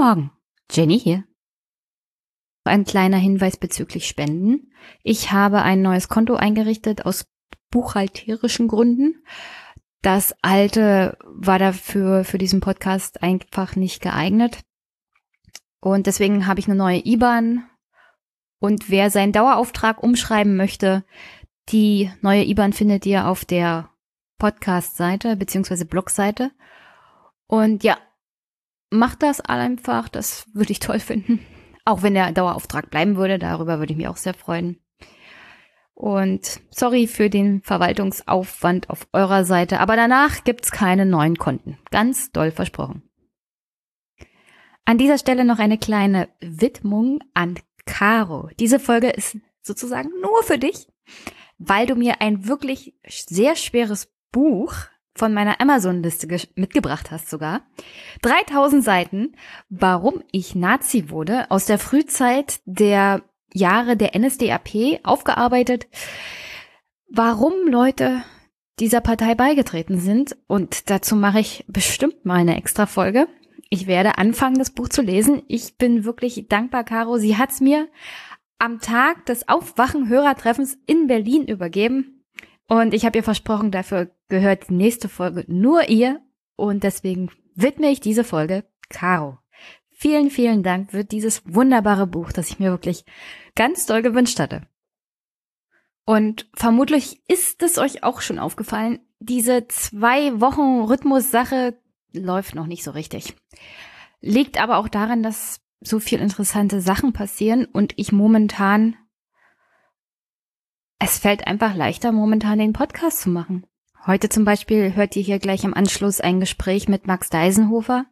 Morgen, Jenny hier. Ein kleiner Hinweis bezüglich Spenden. Ich habe ein neues Konto eingerichtet aus buchhalterischen Gründen. Das alte war dafür für diesen Podcast einfach nicht geeignet. Und deswegen habe ich eine neue IBAN. Und wer seinen Dauerauftrag umschreiben möchte, die neue IBAN findet ihr auf der Podcast-Seite beziehungsweise Blog-Seite. Und ja, macht das einfach, das würde ich toll finden. Auch wenn der Dauerauftrag bleiben würde, darüber würde ich mich auch sehr freuen. Und sorry für den Verwaltungsaufwand auf eurer Seite, aber danach gibt's keine neuen Konten. Ganz doll versprochen. An dieser Stelle noch eine kleine Widmung an Caro. Diese Folge ist sozusagen nur für dich, weil du mir ein wirklich sehr schweres Buch von meiner Amazon-Liste mitgebracht hast sogar. 3000 Seiten, warum ich Nazi wurde, aus der Frühzeit der Jahre der NSDAP aufgearbeitet, warum Leute dieser Partei beigetreten sind. Und dazu mache ich bestimmt mal eine extra Folge. Ich werde anfangen, das Buch zu lesen. Ich bin wirklich dankbar, Caro. Sie hat's mir am Tag des Aufwachen-Hörertreffens in Berlin übergeben. Und ich habe ihr versprochen, dafür gehört die nächste Folge nur ihr. Und deswegen widme ich diese Folge Caro. Vielen, vielen Dank für dieses wunderbare Buch, das ich mir wirklich ganz doll gewünscht hatte. Und vermutlich ist es euch auch schon aufgefallen, diese zwei Wochen Rhythmus-Sache läuft noch nicht so richtig. Liegt aber auch daran, dass so viel interessante Sachen passieren und ich momentan es fällt einfach leichter, momentan den Podcast zu machen. Heute zum Beispiel hört ihr hier gleich im Anschluss ein Gespräch mit Max Deisenhofer.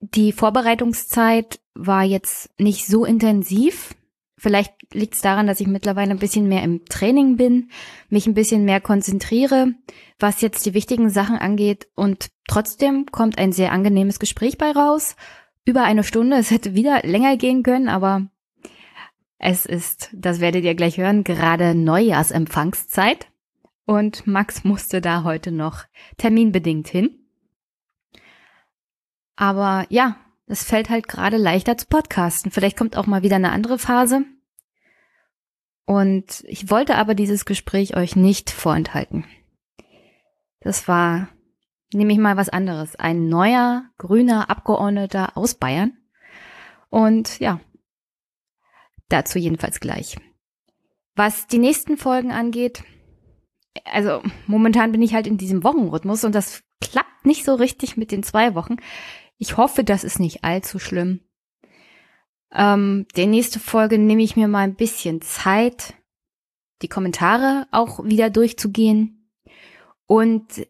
Die Vorbereitungszeit war jetzt nicht so intensiv. Vielleicht liegt es daran, dass ich mittlerweile ein bisschen mehr im Training bin, mich ein bisschen mehr konzentriere, was jetzt die wichtigen Sachen angeht. Und trotzdem kommt ein sehr angenehmes Gespräch bei raus. Über eine Stunde. Es hätte wieder länger gehen können, aber es ist, das werdet ihr gleich hören, gerade Neujahrsempfangszeit und Max musste da heute noch terminbedingt hin. Aber ja, es fällt halt gerade leichter zu podcasten. Vielleicht kommt auch mal wieder eine andere Phase. Und ich wollte aber dieses Gespräch euch nicht vorenthalten. Das war, nehme ich mal was anderes. Ein neuer grüner Abgeordneter aus Bayern. Und ja, Dazu jedenfalls gleich. Was die nächsten Folgen angeht, also momentan bin ich halt in diesem Wochenrhythmus und das klappt nicht so richtig mit den zwei Wochen. Ich hoffe, das ist nicht allzu schlimm. Ähm, die nächste Folge nehme ich mir mal ein bisschen Zeit, die Kommentare auch wieder durchzugehen. Und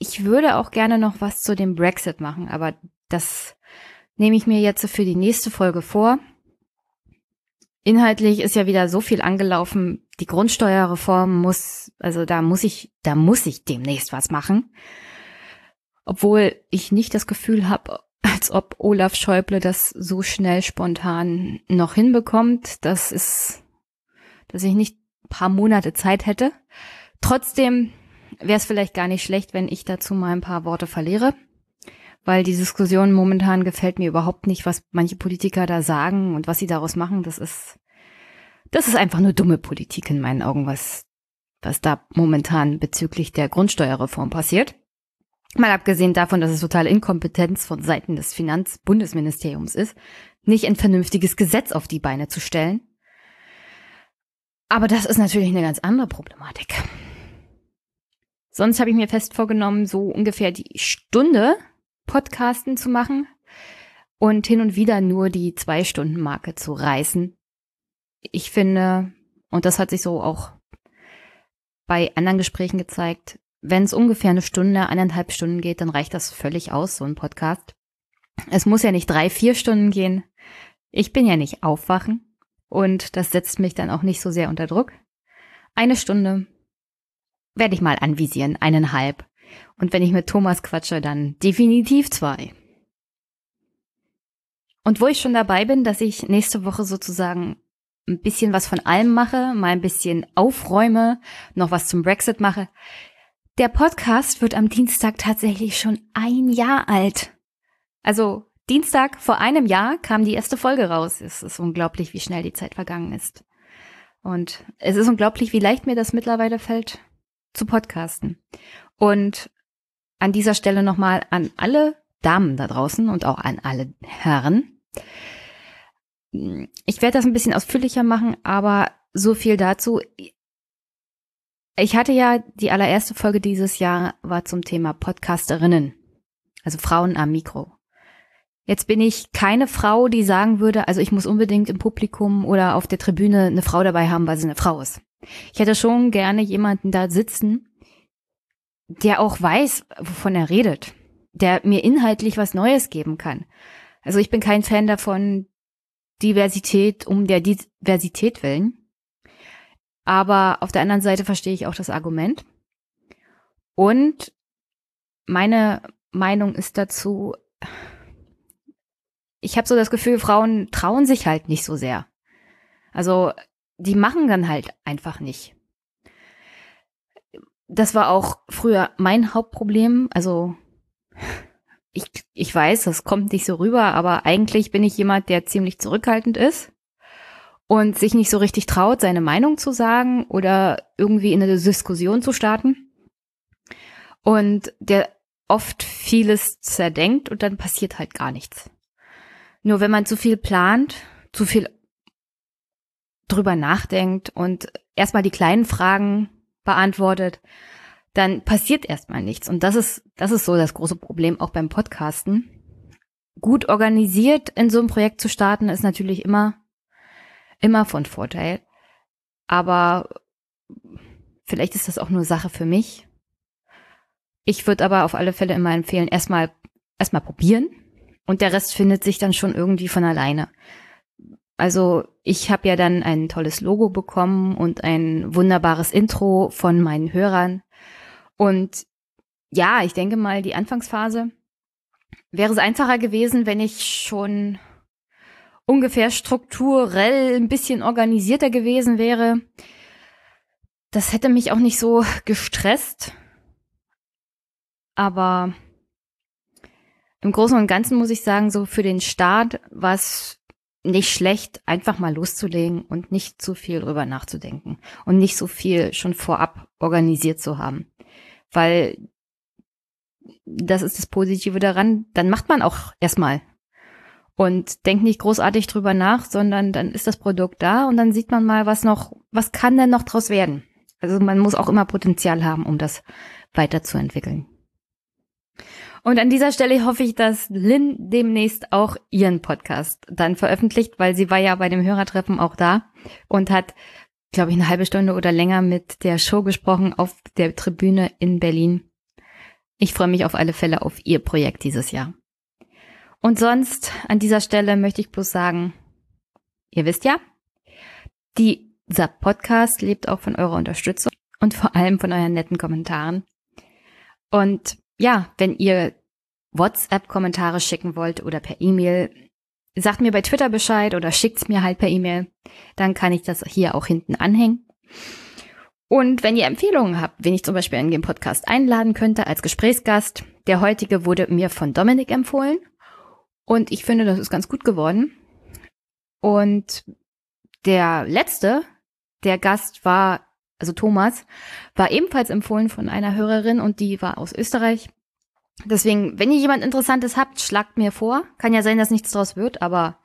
ich würde auch gerne noch was zu dem Brexit machen, aber das nehme ich mir jetzt für die nächste Folge vor. Inhaltlich ist ja wieder so viel angelaufen. Die Grundsteuerreform muss, also da muss ich, da muss ich demnächst was machen. Obwohl ich nicht das Gefühl habe, als ob Olaf Schäuble das so schnell spontan noch hinbekommt. Das ist, dass ich nicht paar Monate Zeit hätte. Trotzdem wäre es vielleicht gar nicht schlecht, wenn ich dazu mal ein paar Worte verliere weil die Diskussion momentan gefällt mir überhaupt nicht, was manche Politiker da sagen und was sie daraus machen. Das ist, das ist einfach nur dumme Politik in meinen Augen, was, was da momentan bezüglich der Grundsteuerreform passiert. Mal abgesehen davon, dass es totale Inkompetenz von Seiten des Finanzbundesministeriums ist, nicht ein vernünftiges Gesetz auf die Beine zu stellen. Aber das ist natürlich eine ganz andere Problematik. Sonst habe ich mir fest vorgenommen, so ungefähr die Stunde Podcasten zu machen und hin und wieder nur die Zwei-Stunden-Marke zu reißen. Ich finde, und das hat sich so auch bei anderen Gesprächen gezeigt, wenn es ungefähr eine Stunde, eineinhalb Stunden geht, dann reicht das völlig aus, so ein Podcast. Es muss ja nicht drei, vier Stunden gehen. Ich bin ja nicht aufwachen und das setzt mich dann auch nicht so sehr unter Druck. Eine Stunde werde ich mal anvisieren, eineinhalb. Und wenn ich mit Thomas quatsche, dann definitiv zwei. Und wo ich schon dabei bin, dass ich nächste Woche sozusagen ein bisschen was von allem mache, mal ein bisschen aufräume, noch was zum Brexit mache. Der Podcast wird am Dienstag tatsächlich schon ein Jahr alt. Also Dienstag vor einem Jahr kam die erste Folge raus. Es ist unglaublich, wie schnell die Zeit vergangen ist. Und es ist unglaublich, wie leicht mir das mittlerweile fällt, zu podcasten. Und an dieser Stelle nochmal an alle Damen da draußen und auch an alle Herren. Ich werde das ein bisschen ausführlicher machen, aber so viel dazu. Ich hatte ja die allererste Folge dieses Jahr war zum Thema Podcasterinnen, also Frauen am Mikro. Jetzt bin ich keine Frau, die sagen würde, also ich muss unbedingt im Publikum oder auf der Tribüne eine Frau dabei haben, weil sie eine Frau ist. Ich hätte schon gerne jemanden da sitzen, der auch weiß, wovon er redet, der mir inhaltlich was Neues geben kann. Also ich bin kein Fan davon, Diversität um der Diversität willen. Aber auf der anderen Seite verstehe ich auch das Argument. Und meine Meinung ist dazu, ich habe so das Gefühl, Frauen trauen sich halt nicht so sehr. Also die machen dann halt einfach nicht. Das war auch früher mein Hauptproblem. Also ich, ich weiß, das kommt nicht so rüber, aber eigentlich bin ich jemand, der ziemlich zurückhaltend ist und sich nicht so richtig traut, seine Meinung zu sagen oder irgendwie in eine Diskussion zu starten. Und der oft vieles zerdenkt und dann passiert halt gar nichts. Nur wenn man zu viel plant, zu viel drüber nachdenkt und erstmal die kleinen Fragen beantwortet, dann passiert erstmal nichts. Und das ist, das ist so das große Problem auch beim Podcasten. Gut organisiert in so ein Projekt zu starten, ist natürlich immer, immer von Vorteil. Aber vielleicht ist das auch nur Sache für mich. Ich würde aber auf alle Fälle immer empfehlen, erstmal, erstmal probieren. Und der Rest findet sich dann schon irgendwie von alleine. Also ich habe ja dann ein tolles Logo bekommen und ein wunderbares Intro von meinen Hörern. Und ja, ich denke mal, die Anfangsphase wäre es einfacher gewesen, wenn ich schon ungefähr strukturell ein bisschen organisierter gewesen wäre. Das hätte mich auch nicht so gestresst. Aber im Großen und Ganzen muss ich sagen, so für den Start war es nicht schlecht, einfach mal loszulegen und nicht zu viel drüber nachzudenken und nicht so viel schon vorab organisiert zu haben. Weil das ist das Positive daran, dann macht man auch erstmal und denkt nicht großartig drüber nach, sondern dann ist das Produkt da und dann sieht man mal, was noch, was kann denn noch draus werden. Also man muss auch immer Potenzial haben, um das weiterzuentwickeln. Und an dieser Stelle hoffe ich, dass Lynn demnächst auch ihren Podcast dann veröffentlicht, weil sie war ja bei dem Hörertreffen auch da und hat, glaube ich, eine halbe Stunde oder länger mit der Show gesprochen auf der Tribüne in Berlin. Ich freue mich auf alle Fälle auf ihr Projekt dieses Jahr. Und sonst an dieser Stelle möchte ich bloß sagen, ihr wisst ja, dieser Podcast lebt auch von eurer Unterstützung und vor allem von euren netten Kommentaren. Und ja, wenn ihr WhatsApp-Kommentare schicken wollt oder per E-Mail, sagt mir bei Twitter Bescheid oder schickt's mir halt per E-Mail. Dann kann ich das hier auch hinten anhängen. Und wenn ihr Empfehlungen habt, wen ich zum Beispiel in den Podcast einladen könnte als Gesprächsgast, der heutige wurde mir von Dominik empfohlen. Und ich finde, das ist ganz gut geworden. Und der letzte, der Gast war also Thomas, war ebenfalls empfohlen von einer Hörerin und die war aus Österreich. Deswegen, wenn ihr jemand Interessantes habt, schlagt mir vor. Kann ja sein, dass nichts draus wird, aber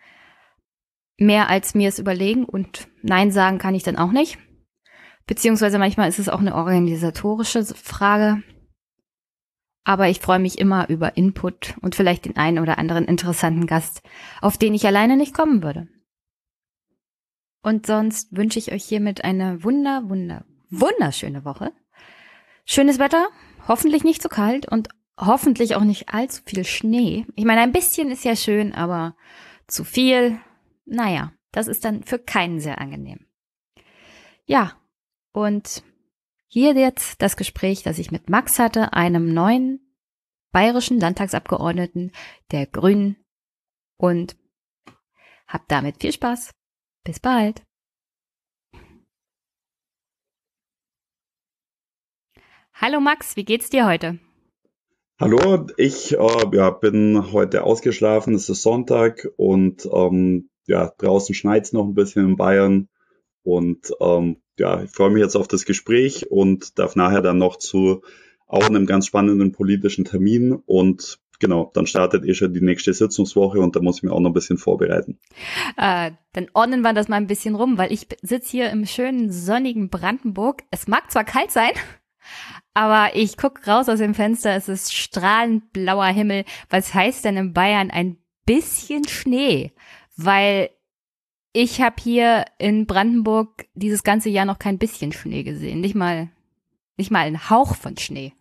mehr als mir es überlegen und Nein sagen kann ich dann auch nicht. Beziehungsweise manchmal ist es auch eine organisatorische Frage. Aber ich freue mich immer über Input und vielleicht den einen oder anderen interessanten Gast, auf den ich alleine nicht kommen würde. Und sonst wünsche ich euch hiermit eine wunder, wunder, wunderschöne Woche. Schönes Wetter, hoffentlich nicht zu kalt und hoffentlich auch nicht allzu viel Schnee. Ich meine, ein bisschen ist ja schön, aber zu viel, naja, das ist dann für keinen sehr angenehm. Ja, und hier jetzt das Gespräch, das ich mit Max hatte, einem neuen bayerischen Landtagsabgeordneten der Grünen und hab damit viel Spaß. Bis bald. Hallo Max, wie geht's dir heute? Hallo, ich äh, ja, bin heute ausgeschlafen, es ist Sonntag und ähm, ja, draußen schneit's noch ein bisschen in Bayern und ähm, ja, ich freue mich jetzt auf das Gespräch und darf nachher dann noch zu auch einem ganz spannenden politischen Termin und genau, dann startet eh schon die nächste Sitzungswoche und da muss ich mich auch noch ein bisschen vorbereiten. Äh, dann ordnen wir das mal ein bisschen rum, weil ich sitze hier im schönen sonnigen Brandenburg. Es mag zwar kalt sein, aber ich guck raus aus dem Fenster, es ist strahlend blauer Himmel. Was heißt denn in Bayern ein bisschen Schnee? Weil ich habe hier in Brandenburg dieses ganze Jahr noch kein bisschen Schnee gesehen. Nicht mal, nicht mal ein Hauch von Schnee.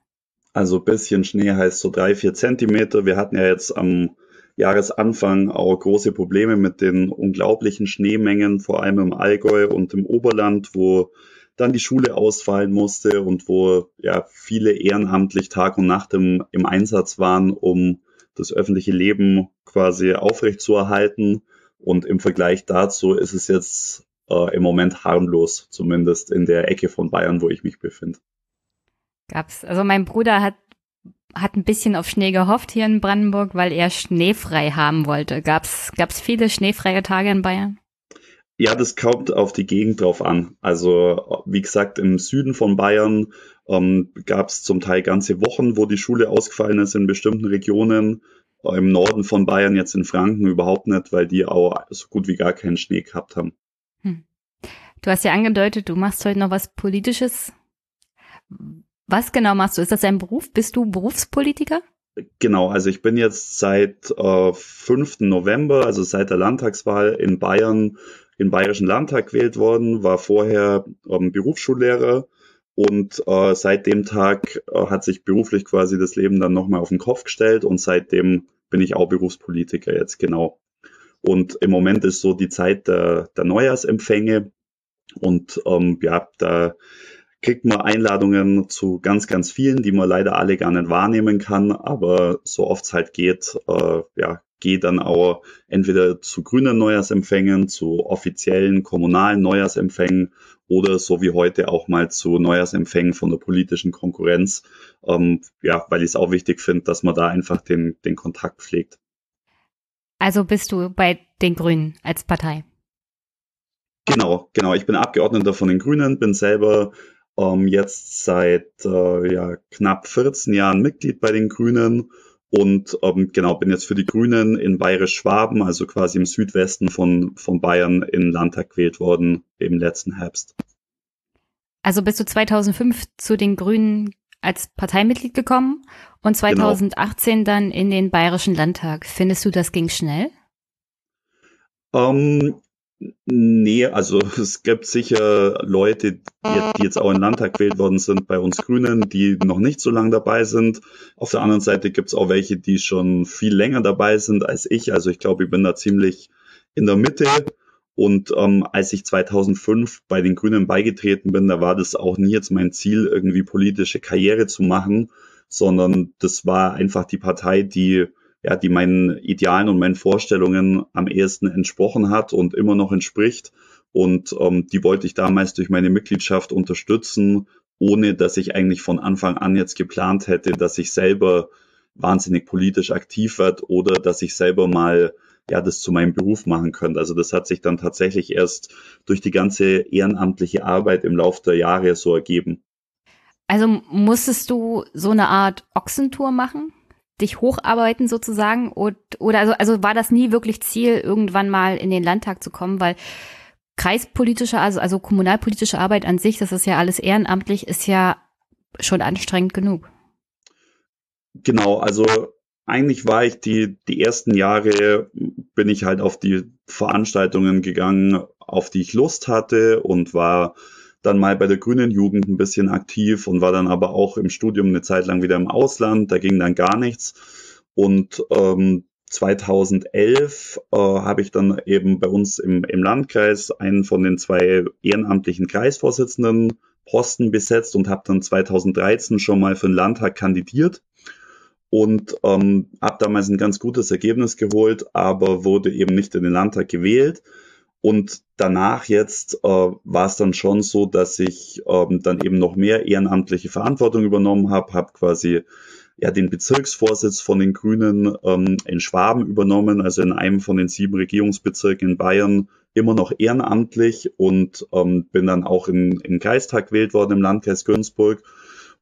Also bisschen Schnee heißt so drei, vier Zentimeter. Wir hatten ja jetzt am Jahresanfang auch große Probleme mit den unglaublichen Schneemengen, vor allem im Allgäu und im Oberland, wo dann die Schule ausfallen musste und wo ja viele ehrenamtlich Tag und Nacht im, im Einsatz waren, um das öffentliche Leben quasi aufrechtzuerhalten. Und im Vergleich dazu ist es jetzt äh, im Moment harmlos, zumindest in der Ecke von Bayern, wo ich mich befinde. Gab's. Also mein Bruder hat hat ein bisschen auf Schnee gehofft hier in Brandenburg, weil er schneefrei haben wollte. Gab's gab's viele schneefreie Tage in Bayern? Ja, das kommt auf die Gegend drauf an. Also wie gesagt, im Süden von Bayern ähm, gab es zum Teil ganze Wochen, wo die Schule ausgefallen ist in bestimmten Regionen. Im Norden von Bayern, jetzt in Franken, überhaupt nicht, weil die auch so gut wie gar keinen Schnee gehabt haben. Hm. Du hast ja angedeutet, du machst heute noch was Politisches. Was genau machst du? Ist das dein Beruf? Bist du Berufspolitiker? Genau, also ich bin jetzt seit äh, 5. November, also seit der Landtagswahl in Bayern im Bayerischen Landtag gewählt worden, war vorher ähm, Berufsschullehrer und äh, seit dem Tag äh, hat sich beruflich quasi das Leben dann nochmal auf den Kopf gestellt und seitdem bin ich auch Berufspolitiker jetzt genau. Und im Moment ist so die Zeit der, der Neujahrsempfänge und ähm, ja, da kriegt man Einladungen zu ganz, ganz vielen, die man leider alle gar nicht wahrnehmen kann, aber so oft es halt geht, äh, ja, gehe dann auch entweder zu grünen Neujahrsempfängen, zu offiziellen kommunalen Neujahrsempfängen oder so wie heute auch mal zu Neujahrsempfängen von der politischen Konkurrenz. Ähm, ja, weil ich es auch wichtig finde, dass man da einfach den, den Kontakt pflegt. Also bist du bei den Grünen als Partei? Genau, genau. Ich bin Abgeordneter von den Grünen, bin selber ähm, jetzt seit äh, ja, knapp 14 Jahren Mitglied bei den Grünen und ähm, genau, bin jetzt für die Grünen in Bayerisch-Schwaben, also quasi im Südwesten von, von Bayern, in Landtag gewählt worden im letzten Herbst. Also bist du 2005 zu den Grünen als Parteimitglied gekommen und 2018 genau. dann in den Bayerischen Landtag. Findest du, das ging schnell? Ähm, Nee, also es gibt sicher Leute, die, jetzt auch in Landtag gewählt worden sind bei uns Grünen, die noch nicht so lange dabei sind. Auf der anderen Seite gibt es auch welche, die schon viel länger dabei sind als ich. Also ich glaube, ich bin da ziemlich in der Mitte. Und ähm, als ich 2005 bei den Grünen beigetreten bin, da war das auch nie jetzt mein Ziel, irgendwie politische Karriere zu machen, sondern das war einfach die Partei, die ja, die meinen Idealen und meinen Vorstellungen am ehesten entsprochen hat und immer noch entspricht. Und ähm, die wollte ich damals durch meine Mitgliedschaft unterstützen, ohne dass ich eigentlich von Anfang an jetzt geplant hätte, dass ich selber wahnsinnig politisch aktiv werde oder dass ich selber mal ja das zu meinem Beruf machen könnte. Also das hat sich dann tatsächlich erst durch die ganze ehrenamtliche Arbeit im Laufe der Jahre so ergeben. Also musstest du so eine Art Ochsentour machen? Dich hocharbeiten sozusagen? Und, oder also, also war das nie wirklich Ziel, irgendwann mal in den Landtag zu kommen? Weil kreispolitische, also, also kommunalpolitische Arbeit an sich, das ist ja alles ehrenamtlich, ist ja schon anstrengend genug. Genau, also eigentlich war ich die, die ersten Jahre, bin ich halt auf die Veranstaltungen gegangen, auf die ich Lust hatte und war dann mal bei der Grünen Jugend ein bisschen aktiv und war dann aber auch im Studium eine Zeit lang wieder im Ausland. Da ging dann gar nichts. Und ähm, 2011 äh, habe ich dann eben bei uns im, im Landkreis einen von den zwei ehrenamtlichen Kreisvorsitzenden Posten besetzt und habe dann 2013 schon mal für den Landtag kandidiert und ähm, habe damals ein ganz gutes Ergebnis geholt, aber wurde eben nicht in den Landtag gewählt. Und danach jetzt äh, war es dann schon so, dass ich ähm, dann eben noch mehr ehrenamtliche Verantwortung übernommen habe, habe quasi ja den Bezirksvorsitz von den Grünen ähm, in Schwaben übernommen, also in einem von den sieben Regierungsbezirken in Bayern, immer noch ehrenamtlich und ähm, bin dann auch in, in Kreistag gewählt worden im Landkreis Günzburg.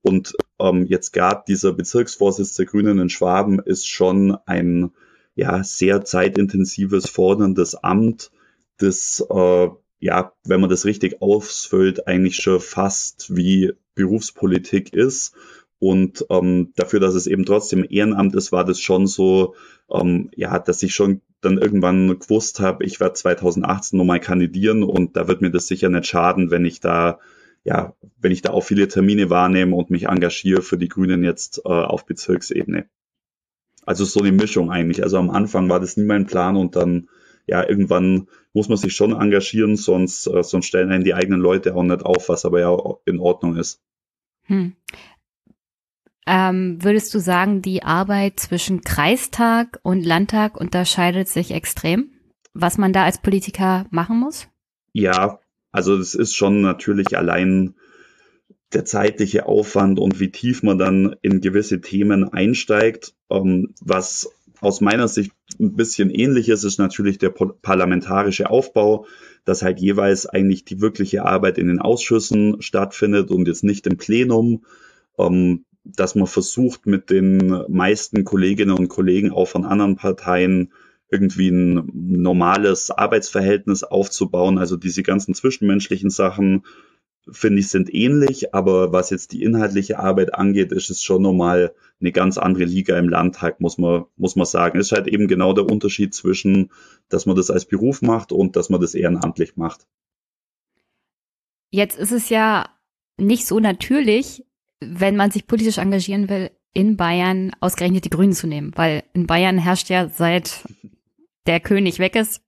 Und ähm, jetzt gerade dieser Bezirksvorsitz der Grünen in Schwaben ist schon ein ja sehr zeitintensives, forderndes Amt, das äh, ja, wenn man das richtig ausfüllt, eigentlich schon fast wie Berufspolitik ist. Und ähm, dafür, dass es eben trotzdem Ehrenamt ist, war das schon so, ähm, ja, dass ich schon dann irgendwann gewusst habe, ich werde 2018 nochmal kandidieren und da wird mir das sicher nicht schaden, wenn ich da, ja, wenn ich da auch viele Termine wahrnehme und mich engagiere für die Grünen jetzt äh, auf Bezirksebene. Also so eine Mischung eigentlich. Also am Anfang war das nie mein Plan und dann ja, irgendwann muss man sich schon engagieren, sonst, äh, sonst stellen einen die eigenen Leute auch nicht auf, was aber ja in Ordnung ist. Hm. Ähm, würdest du sagen, die Arbeit zwischen Kreistag und Landtag unterscheidet sich extrem, was man da als Politiker machen muss? Ja, also es ist schon natürlich allein der zeitliche Aufwand und wie tief man dann in gewisse Themen einsteigt, ähm, was aus meiner Sicht ein bisschen ähnlich ist, ist natürlich der parlamentarische Aufbau, dass halt jeweils eigentlich die wirkliche Arbeit in den Ausschüssen stattfindet und jetzt nicht im Plenum, ähm, dass man versucht, mit den meisten Kolleginnen und Kollegen auch von anderen Parteien irgendwie ein normales Arbeitsverhältnis aufzubauen. Also diese ganzen zwischenmenschlichen Sachen finde ich, sind ähnlich, aber was jetzt die inhaltliche Arbeit angeht, ist es schon nochmal eine ganz andere Liga im Landtag, muss man, muss man sagen. Es ist halt eben genau der Unterschied zwischen, dass man das als Beruf macht und dass man das ehrenamtlich macht. Jetzt ist es ja nicht so natürlich, wenn man sich politisch engagieren will, in Bayern ausgerechnet die Grünen zu nehmen, weil in Bayern herrscht ja seit der König weg ist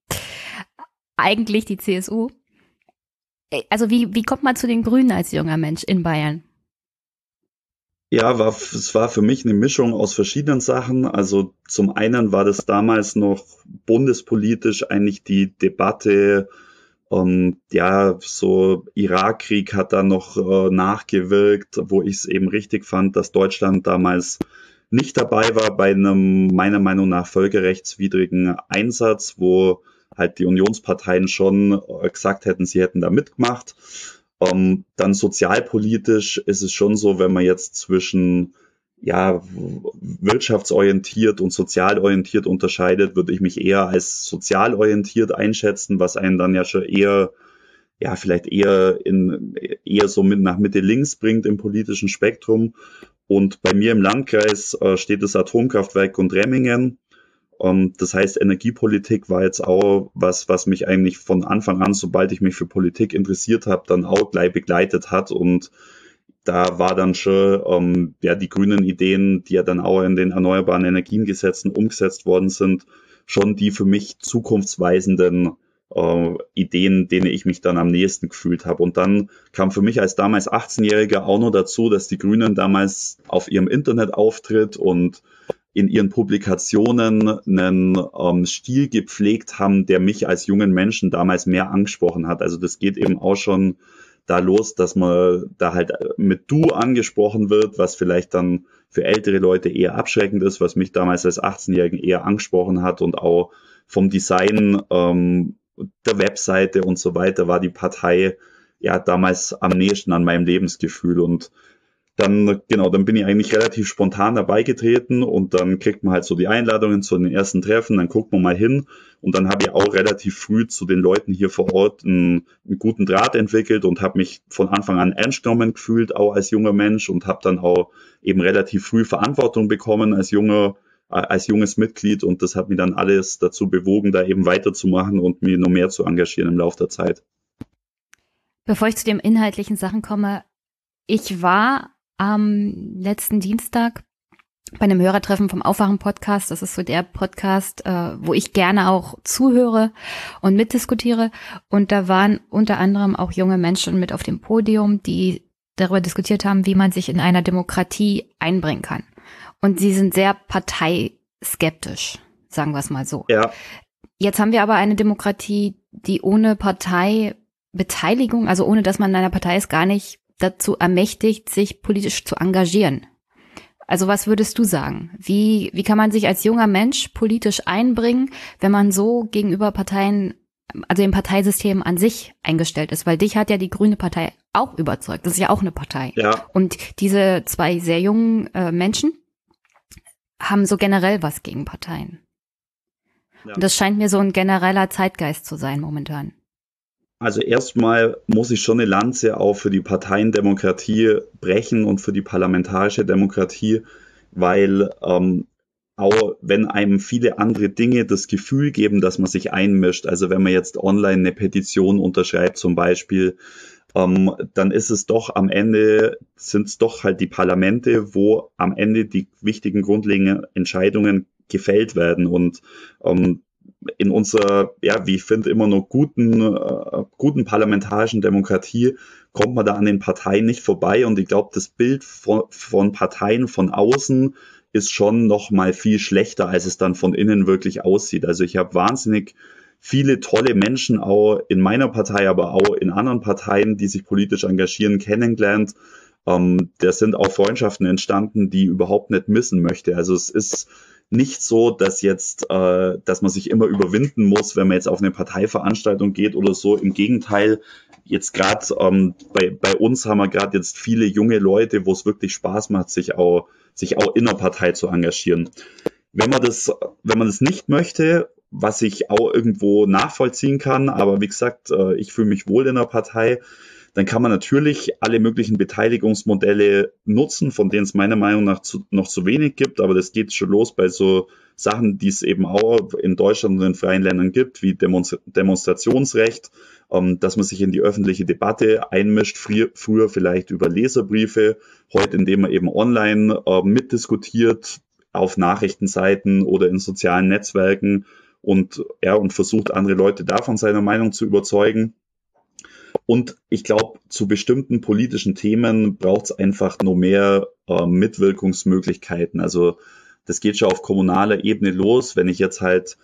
eigentlich die CSU. Äh, also wie, wie kommt man zu den Grünen als junger Mensch in Bayern? Ja, war, es war für mich eine Mischung aus verschiedenen Sachen. Also zum einen war das damals noch bundespolitisch eigentlich die Debatte, ähm, ja, so Irakkrieg hat da noch äh, nachgewirkt, wo ich es eben richtig fand, dass Deutschland damals nicht dabei war bei einem meiner Meinung nach völkerrechtswidrigen Einsatz, wo halt die Unionsparteien schon äh, gesagt hätten, sie hätten da mitgemacht. Ähm, dann sozialpolitisch ist es schon so, wenn man jetzt zwischen ja, wirtschaftsorientiert und sozialorientiert unterscheidet, würde ich mich eher als sozialorientiert einschätzen, was einen dann ja schon eher, ja, vielleicht eher in, eher so mit nach Mitte links bringt im politischen Spektrum. Und bei mir im Landkreis äh, steht das Atomkraftwerk und Um, das heißt, Energiepolitik war jetzt auch was, was mich eigentlich von Anfang an, sobald ich mich für Politik interessiert habe, dann auch gleich begleitet hat. Und da war dann schon um, ja, die grünen Ideen, die ja dann auch in den erneuerbaren Energiengesetzen umgesetzt worden sind, schon die für mich zukunftsweisenden äh, Ideen, denen ich mich dann am nächsten gefühlt habe. Und dann kam für mich als damals 18-Jähriger auch noch dazu, dass die Grünen damals auf ihrem Internetauftritt und in ihren Publikationen einen ähm, Stil gepflegt haben, der mich als jungen Menschen damals mehr angesprochen hat. Also das geht eben auch schon da los, dass man da halt mit du angesprochen wird, was vielleicht dann für ältere Leute eher abschreckend ist, was mich damals als 18-Jährigen eher angesprochen hat und auch vom Design ähm, der Webseite und so weiter war die Partei ja damals am nächsten an meinem Lebensgefühl und dann, genau, dann bin ich eigentlich relativ spontan dabei getreten und dann kriegt man halt so die Einladungen zu den ersten Treffen, dann guckt man mal hin und dann habe ich auch relativ früh zu den Leuten hier vor Ort einen, einen guten Draht entwickelt und habe mich von Anfang an ernst genommen gefühlt, auch als junger Mensch und habe dann auch eben relativ früh Verantwortung bekommen als junger als junges Mitglied und das hat mich dann alles dazu bewogen, da eben weiterzumachen und mir noch mehr zu engagieren im Laufe der Zeit. Bevor ich zu den inhaltlichen Sachen komme, ich war am letzten Dienstag bei einem Hörertreffen vom Aufwachen-Podcast. Das ist so der Podcast, äh, wo ich gerne auch zuhöre und mitdiskutiere. Und da waren unter anderem auch junge Menschen mit auf dem Podium, die darüber diskutiert haben, wie man sich in einer Demokratie einbringen kann. Und sie sind sehr parteiskeptisch, sagen wir es mal so. Ja. Jetzt haben wir aber eine Demokratie, die ohne Parteibeteiligung, also ohne dass man in einer Partei ist, gar nicht dazu ermächtigt, sich politisch zu engagieren. Also was würdest du sagen? Wie, wie kann man sich als junger Mensch politisch einbringen, wenn man so gegenüber Parteien, also dem Parteisystem an sich eingestellt ist? Weil dich hat ja die Grüne Partei auch überzeugt. Das ist ja auch eine Partei. Ja. Und diese zwei sehr jungen äh, Menschen haben so generell was gegen Parteien. Ja. Und das scheint mir so ein genereller Zeitgeist zu sein momentan. Also erstmal muss ich schon eine Lanze auch für die Parteiendemokratie brechen und für die parlamentarische Demokratie, weil ähm, auch wenn einem viele andere Dinge das Gefühl geben, dass man sich einmischt, also wenn man jetzt online eine Petition unterschreibt zum Beispiel, ähm, dann ist es doch am Ende, sind es doch halt die Parlamente, wo am Ende die wichtigen grundlegenden Entscheidungen gefällt werden. Und ähm, in unserer, ja, wie ich finde, immer noch guten, äh, guten parlamentarischen Demokratie kommt man da an den Parteien nicht vorbei. Und ich glaube, das Bild von, von Parteien von außen ist schon noch mal viel schlechter, als es dann von innen wirklich aussieht. Also ich habe wahnsinnig viele tolle Menschen auch in meiner Partei, aber auch in anderen Parteien, die sich politisch engagieren, kennengelernt. Ähm, da sind auch Freundschaften entstanden, die überhaupt nicht missen möchte. Also es ist nicht so, dass jetzt, äh, dass man sich immer überwinden muss, wenn man jetzt auf eine Parteiveranstaltung geht oder so. Im Gegenteil, jetzt gerade ähm, bei, bei uns haben wir gerade jetzt viele junge Leute, wo es wirklich Spaß macht, sich auch, sich auch in der Partei zu engagieren. Wenn man das, wenn man das nicht möchte, was ich auch irgendwo nachvollziehen kann, aber wie gesagt, äh, ich fühle mich wohl in der Partei, dann kann man natürlich alle möglichen Beteiligungsmodelle nutzen, von denen es meiner Meinung nach zu, noch zu wenig gibt, aber das geht schon los bei so Sachen, die es eben auch in Deutschland und in freien Ländern gibt, wie Demonstrationsrecht, ähm, dass man sich in die öffentliche Debatte einmischt, früher, früher vielleicht über Leserbriefe, heute indem man eben online äh, mitdiskutiert auf Nachrichtenseiten oder in sozialen Netzwerken und ja und versucht andere Leute davon seiner Meinung zu überzeugen. Und ich glaube, zu bestimmten politischen Themen braucht es einfach nur mehr äh, Mitwirkungsmöglichkeiten. Also das geht schon auf kommunaler Ebene los. Wenn ich jetzt halt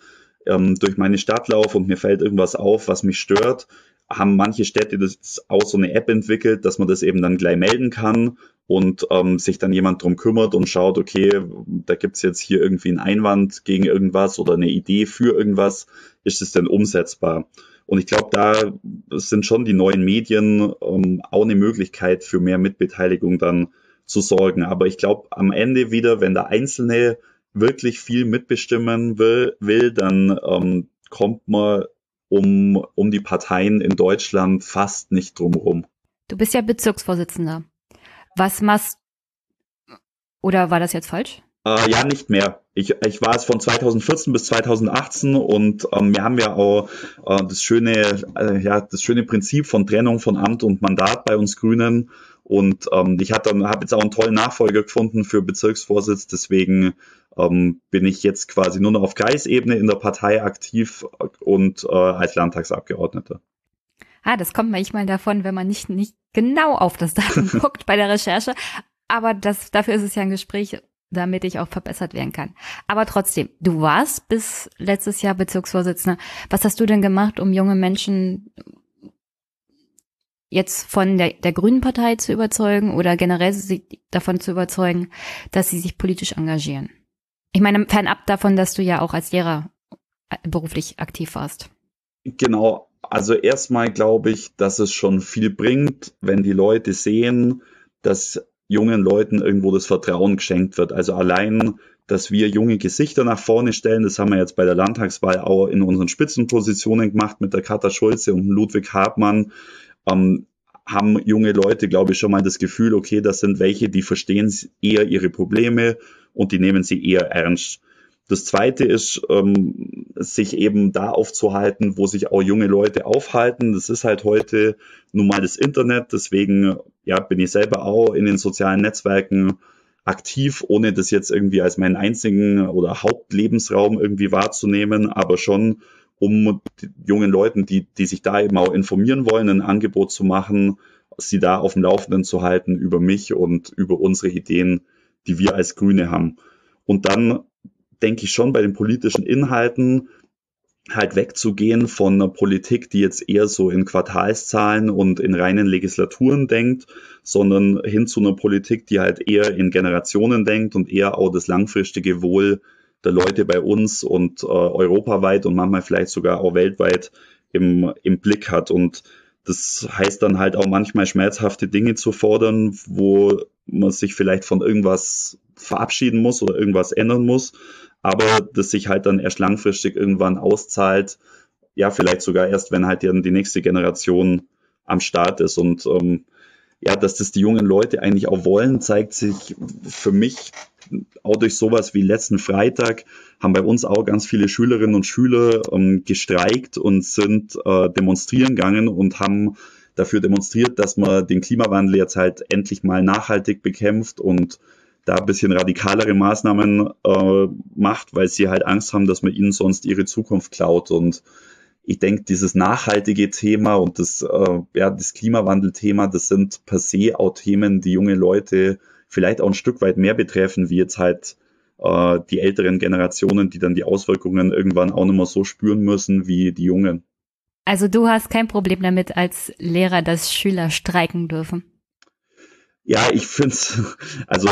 ähm, durch meine Stadt laufe und mir fällt irgendwas auf, was mich stört, haben manche Städte das auch so eine App entwickelt, dass man das eben dann gleich melden kann und ähm, sich dann jemand drum kümmert und schaut, okay, da gibt's jetzt hier irgendwie einen Einwand gegen irgendwas oder eine Idee für irgendwas, ist es denn umsetzbar? Und ich glaube, da sind schon die neuen Medien ähm, auch eine Möglichkeit für mehr Mitbeteiligung dann zu sorgen. Aber ich glaube, am Ende wieder, wenn der Einzelne wirklich viel mitbestimmen will, will dann ähm, kommt man um, um die Parteien in Deutschland fast nicht drumherum. Du bist ja Bezirksvorsitzender. Was machst oder war das jetzt falsch? Äh, ja, nicht mehr. Ich, ich war es von 2014 bis 2018 und ähm, wir haben ja auch äh, das schöne, äh, ja, das schöne Prinzip von Trennung von Amt und Mandat bei uns Grünen. Und ähm, ich habe hab jetzt auch einen tollen Nachfolger gefunden für Bezirksvorsitz. Deswegen ähm, bin ich jetzt quasi nur noch auf Kreisebene in der Partei aktiv und äh, als Landtagsabgeordneter. Ah, das kommt manchmal davon, wenn man nicht, nicht genau auf das Datum guckt bei der Recherche. Aber das, dafür ist es ja ein Gespräch, damit ich auch verbessert werden kann. Aber trotzdem, du warst bis letztes Jahr Bezirksvorsitzender. Was hast du denn gemacht, um junge Menschen jetzt von der, der Grünen Partei zu überzeugen oder generell sie davon zu überzeugen, dass sie sich politisch engagieren? Ich meine, fernab davon, dass du ja auch als Lehrer äh, beruflich aktiv warst. Genau. Also erstmal glaube ich, dass es schon viel bringt, wenn die Leute sehen, dass jungen Leuten irgendwo das Vertrauen geschenkt wird. Also allein, dass wir junge Gesichter nach vorne stellen, das haben wir jetzt bei der Landtagswahl auch in unseren Spitzenpositionen gemacht mit der Katha Schulze und Ludwig Hartmann. Ähm, haben junge Leute, glaube ich, schon mal das Gefühl, okay, das sind welche, die verstehen eher ihre Probleme und die nehmen sie eher ernst. Das zweite ist, ähm, sich eben da aufzuhalten, wo sich auch junge Leute aufhalten. Das ist halt heute nun mal das Internet. Deswegen ja, bin ich selber auch in den sozialen Netzwerken aktiv, ohne das jetzt irgendwie als meinen einzigen oder Hauptlebensraum irgendwie wahrzunehmen, aber schon um jungen Leuten, die, die sich da eben auch informieren wollen, ein Angebot zu machen, sie da auf dem Laufenden zu halten über mich und über unsere Ideen, die wir als Grüne haben. Und dann denke ich schon bei den politischen Inhalten, halt wegzugehen von einer Politik, die jetzt eher so in Quartalszahlen und in reinen Legislaturen denkt, sondern hin zu einer Politik, die halt eher in Generationen denkt und eher auch das langfristige Wohl der Leute bei uns und äh, europaweit und manchmal vielleicht sogar auch weltweit im, im Blick hat. Und das heißt dann halt auch manchmal schmerzhafte Dinge zu fordern, wo man sich vielleicht von irgendwas verabschieden muss oder irgendwas ändern muss aber das sich halt dann erst langfristig irgendwann auszahlt, ja, vielleicht sogar erst, wenn halt dann die nächste Generation am Start ist. Und ähm, ja, dass das die jungen Leute eigentlich auch wollen, zeigt sich für mich auch durch sowas wie letzten Freitag haben bei uns auch ganz viele Schülerinnen und Schüler ähm, gestreikt und sind äh, demonstrieren gegangen und haben dafür demonstriert, dass man den Klimawandel jetzt halt endlich mal nachhaltig bekämpft und da ein bisschen radikalere Maßnahmen äh, macht, weil sie halt Angst haben, dass man ihnen sonst ihre Zukunft klaut. Und ich denke, dieses nachhaltige Thema und das, äh, ja, das Klimawandelthema, das sind per se auch Themen, die junge Leute vielleicht auch ein Stück weit mehr betreffen, wie jetzt halt äh, die älteren Generationen, die dann die Auswirkungen irgendwann auch nicht so spüren müssen wie die Jungen. Also du hast kein Problem damit als Lehrer, dass Schüler streiken dürfen? Ja, ich finde es, also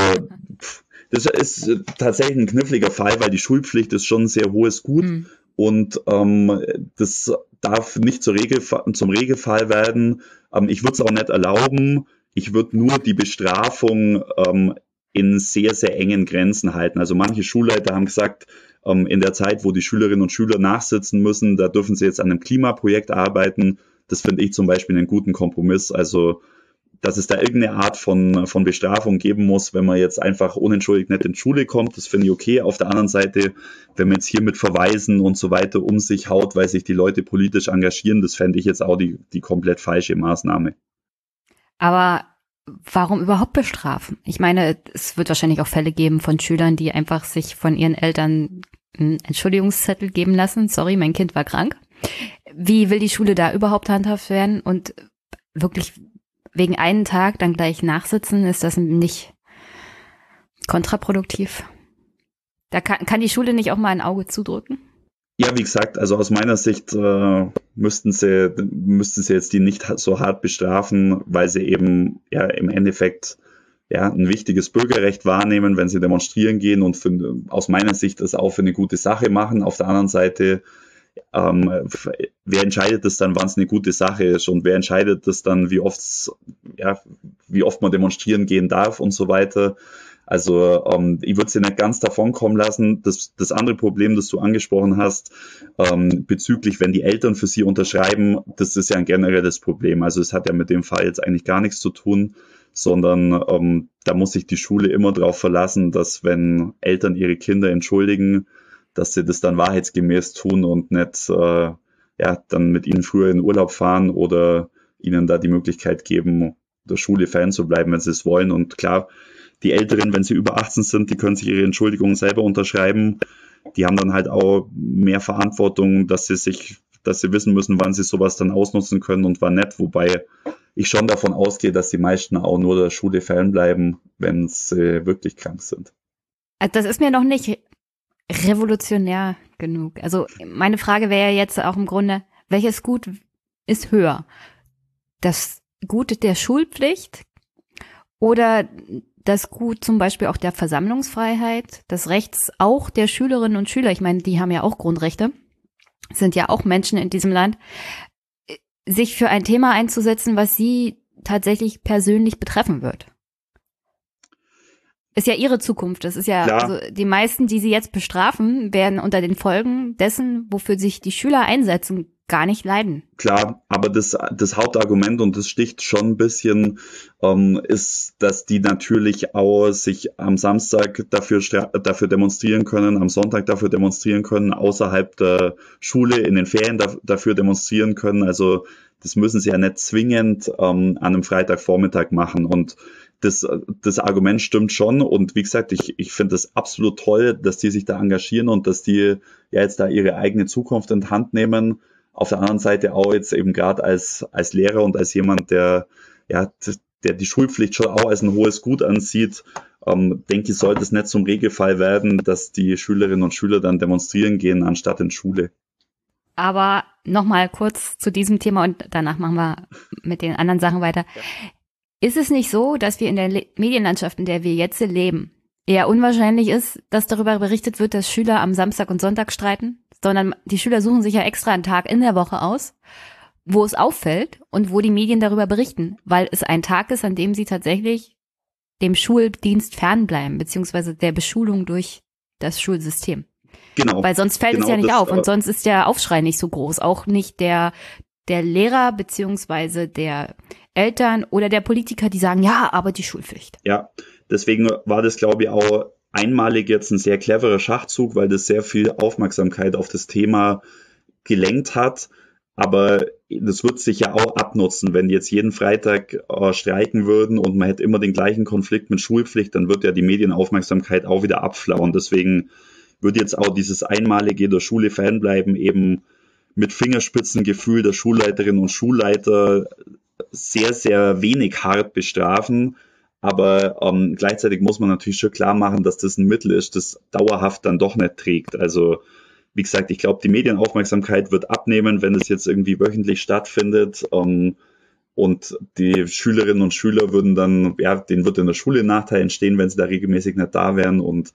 das ist tatsächlich ein kniffliger Fall, weil die Schulpflicht ist schon ein sehr hohes Gut mhm. und ähm, das darf nicht zur Regel, zum Regelfall werden. Ähm, ich würde es auch nicht erlauben. Ich würde nur die Bestrafung ähm, in sehr, sehr engen Grenzen halten. Also manche Schulleiter haben gesagt, ähm, in der Zeit, wo die Schülerinnen und Schüler nachsitzen müssen, da dürfen sie jetzt an einem Klimaprojekt arbeiten. Das finde ich zum Beispiel einen guten Kompromiss. Also dass es da irgendeine Art von, von Bestrafung geben muss, wenn man jetzt einfach unentschuldigt nicht in Schule kommt. Das finde ich okay. Auf der anderen Seite, wenn man jetzt hier mit Verweisen und so weiter um sich haut, weil sich die Leute politisch engagieren, das fände ich jetzt auch die, die komplett falsche Maßnahme. Aber warum überhaupt bestrafen? Ich meine, es wird wahrscheinlich auch Fälle geben von Schülern, die einfach sich von ihren Eltern einen Entschuldigungszettel geben lassen. Sorry, mein Kind war krank. Wie will die Schule da überhaupt handhaft werden? Und wirklich wegen einen Tag dann gleich nachsitzen, ist das nicht kontraproduktiv. Da kann, kann die Schule nicht auch mal ein Auge zudrücken? Ja, wie gesagt, also aus meiner Sicht äh, müssten sie müssten sie jetzt die nicht so hart bestrafen, weil sie eben ja im Endeffekt ja ein wichtiges Bürgerrecht wahrnehmen, wenn sie demonstrieren gehen und für, aus meiner Sicht das auch für eine gute Sache machen. Auf der anderen Seite ähm, wer entscheidet das dann, wann es eine gute Sache ist und wer entscheidet das dann, wie oft, ja, wie oft man demonstrieren gehen darf und so weiter. Also ähm, ich würde sie nicht ganz davon kommen lassen. Das, das andere Problem, das du angesprochen hast, ähm, bezüglich, wenn die Eltern für sie unterschreiben, das ist ja ein generelles Problem. Also es hat ja mit dem Fall jetzt eigentlich gar nichts zu tun, sondern ähm, da muss sich die Schule immer darauf verlassen, dass wenn Eltern ihre Kinder entschuldigen, dass sie das dann wahrheitsgemäß tun und nicht äh, ja, dann mit ihnen früher in Urlaub fahren oder ihnen da die Möglichkeit geben, der Schule Fan zu bleiben, wenn sie es wollen. Und klar, die Älteren, wenn sie über 18 sind, die können sich ihre Entschuldigungen selber unterschreiben. Die haben dann halt auch mehr Verantwortung, dass sie sich, dass sie wissen müssen, wann sie sowas dann ausnutzen können und wann nicht. Wobei ich schon davon ausgehe, dass die meisten auch nur der Schule fernbleiben, wenn sie wirklich krank sind. Also das ist mir noch nicht revolutionär genug. Also meine Frage wäre jetzt auch im Grunde, welches Gut ist höher? Das Gut der Schulpflicht oder das Gut zum Beispiel auch der Versammlungsfreiheit, das Rechts auch der Schülerinnen und Schüler, ich meine, die haben ja auch Grundrechte, sind ja auch Menschen in diesem Land, sich für ein Thema einzusetzen, was sie tatsächlich persönlich betreffen wird. Ist ja ihre Zukunft. Das ist ja, also die meisten, die sie jetzt bestrafen, werden unter den Folgen dessen, wofür sich die Schüler einsetzen, gar nicht leiden. Klar, aber das, das Hauptargument, und das sticht schon ein bisschen, ähm, ist, dass die natürlich auch sich am Samstag dafür, dafür demonstrieren können, am Sonntag dafür demonstrieren können, außerhalb der Schule, in den Ferien da, dafür demonstrieren können. Also das müssen sie ja nicht zwingend ähm, an einem Freitagvormittag machen. Und das, das Argument stimmt schon. Und wie gesagt, ich, ich finde es absolut toll, dass die sich da engagieren und dass die ja jetzt da ihre eigene Zukunft in Hand nehmen. Auf der anderen Seite auch jetzt eben gerade als, als Lehrer und als jemand, der, ja, der die Schulpflicht schon auch als ein hohes Gut ansieht, ähm, denke ich, sollte es nicht zum Regelfall werden, dass die Schülerinnen und Schüler dann demonstrieren gehen, anstatt in Schule. Aber nochmal kurz zu diesem Thema und danach machen wir mit den anderen Sachen weiter. Ja. Ist es nicht so, dass wir in der Le Medienlandschaft, in der wir jetzt leben, eher unwahrscheinlich ist, dass darüber berichtet wird, dass Schüler am Samstag und Sonntag streiten? Sondern die Schüler suchen sich ja extra einen Tag in der Woche aus, wo es auffällt und wo die Medien darüber berichten, weil es ein Tag ist, an dem sie tatsächlich dem Schuldienst fernbleiben, beziehungsweise der Beschulung durch das Schulsystem. Genau. Weil sonst fällt genau es ja nicht auf und sonst ist der Aufschrei nicht so groß. Auch nicht der, der Lehrer beziehungsweise der Eltern oder der Politiker, die sagen, ja, aber die Schulpflicht. Ja, deswegen war das, glaube ich, auch einmalig jetzt ein sehr cleverer Schachzug, weil das sehr viel Aufmerksamkeit auf das Thema gelenkt hat. Aber das wird sich ja auch abnutzen, wenn jetzt jeden Freitag äh, streiken würden und man hätte immer den gleichen Konflikt mit Schulpflicht, dann wird ja die Medienaufmerksamkeit auch wieder abflauen. Deswegen würde jetzt auch dieses einmalige der Schule fernbleiben eben mit Fingerspitzengefühl der Schulleiterinnen und Schulleiter sehr, sehr wenig hart bestrafen. Aber ähm, gleichzeitig muss man natürlich schon klar machen, dass das ein Mittel ist, das dauerhaft dann doch nicht trägt. Also wie gesagt, ich glaube, die Medienaufmerksamkeit wird abnehmen, wenn es jetzt irgendwie wöchentlich stattfindet. Ähm, und die Schülerinnen und Schüler würden dann, ja, denen wird in der Schule ein Nachteil entstehen, wenn sie da regelmäßig nicht da wären. Und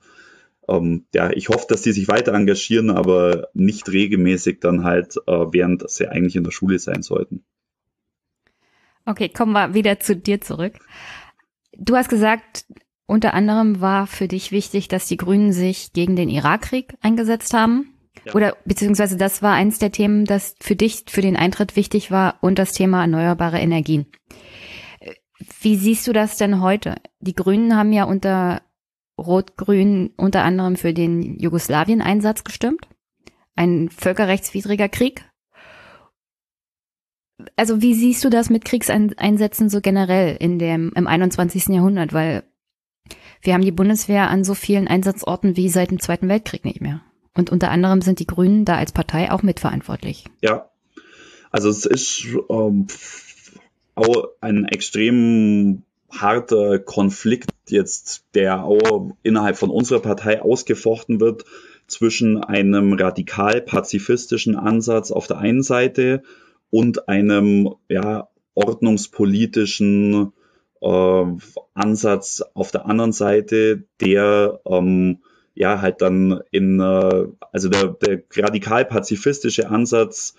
ähm, ja, ich hoffe, dass die sich weiter engagieren, aber nicht regelmäßig dann halt, äh, während sie eigentlich in der Schule sein sollten. Okay, kommen wir wieder zu dir zurück. Du hast gesagt, unter anderem war für dich wichtig, dass die Grünen sich gegen den Irakkrieg eingesetzt haben. Ja. Oder beziehungsweise das war eins der Themen, das für dich, für den Eintritt wichtig war und das Thema erneuerbare Energien. Wie siehst du das denn heute? Die Grünen haben ja unter Rot-Grün unter anderem für den Jugoslawien-Einsatz gestimmt. Ein völkerrechtswidriger Krieg. Also wie siehst du das mit Kriegseinsätzen so generell in dem, im 21. Jahrhundert? Weil wir haben die Bundeswehr an so vielen Einsatzorten wie seit dem Zweiten Weltkrieg nicht mehr. Und unter anderem sind die Grünen da als Partei auch mitverantwortlich. Ja, also es ist ähm, auch ein extrem harter Konflikt jetzt, der auch innerhalb von unserer Partei ausgefochten wird zwischen einem radikal pazifistischen Ansatz auf der einen Seite und einem ja, ordnungspolitischen äh, Ansatz auf der anderen Seite, der ähm, ja halt dann in, äh, also der, der radikal pazifistische Ansatz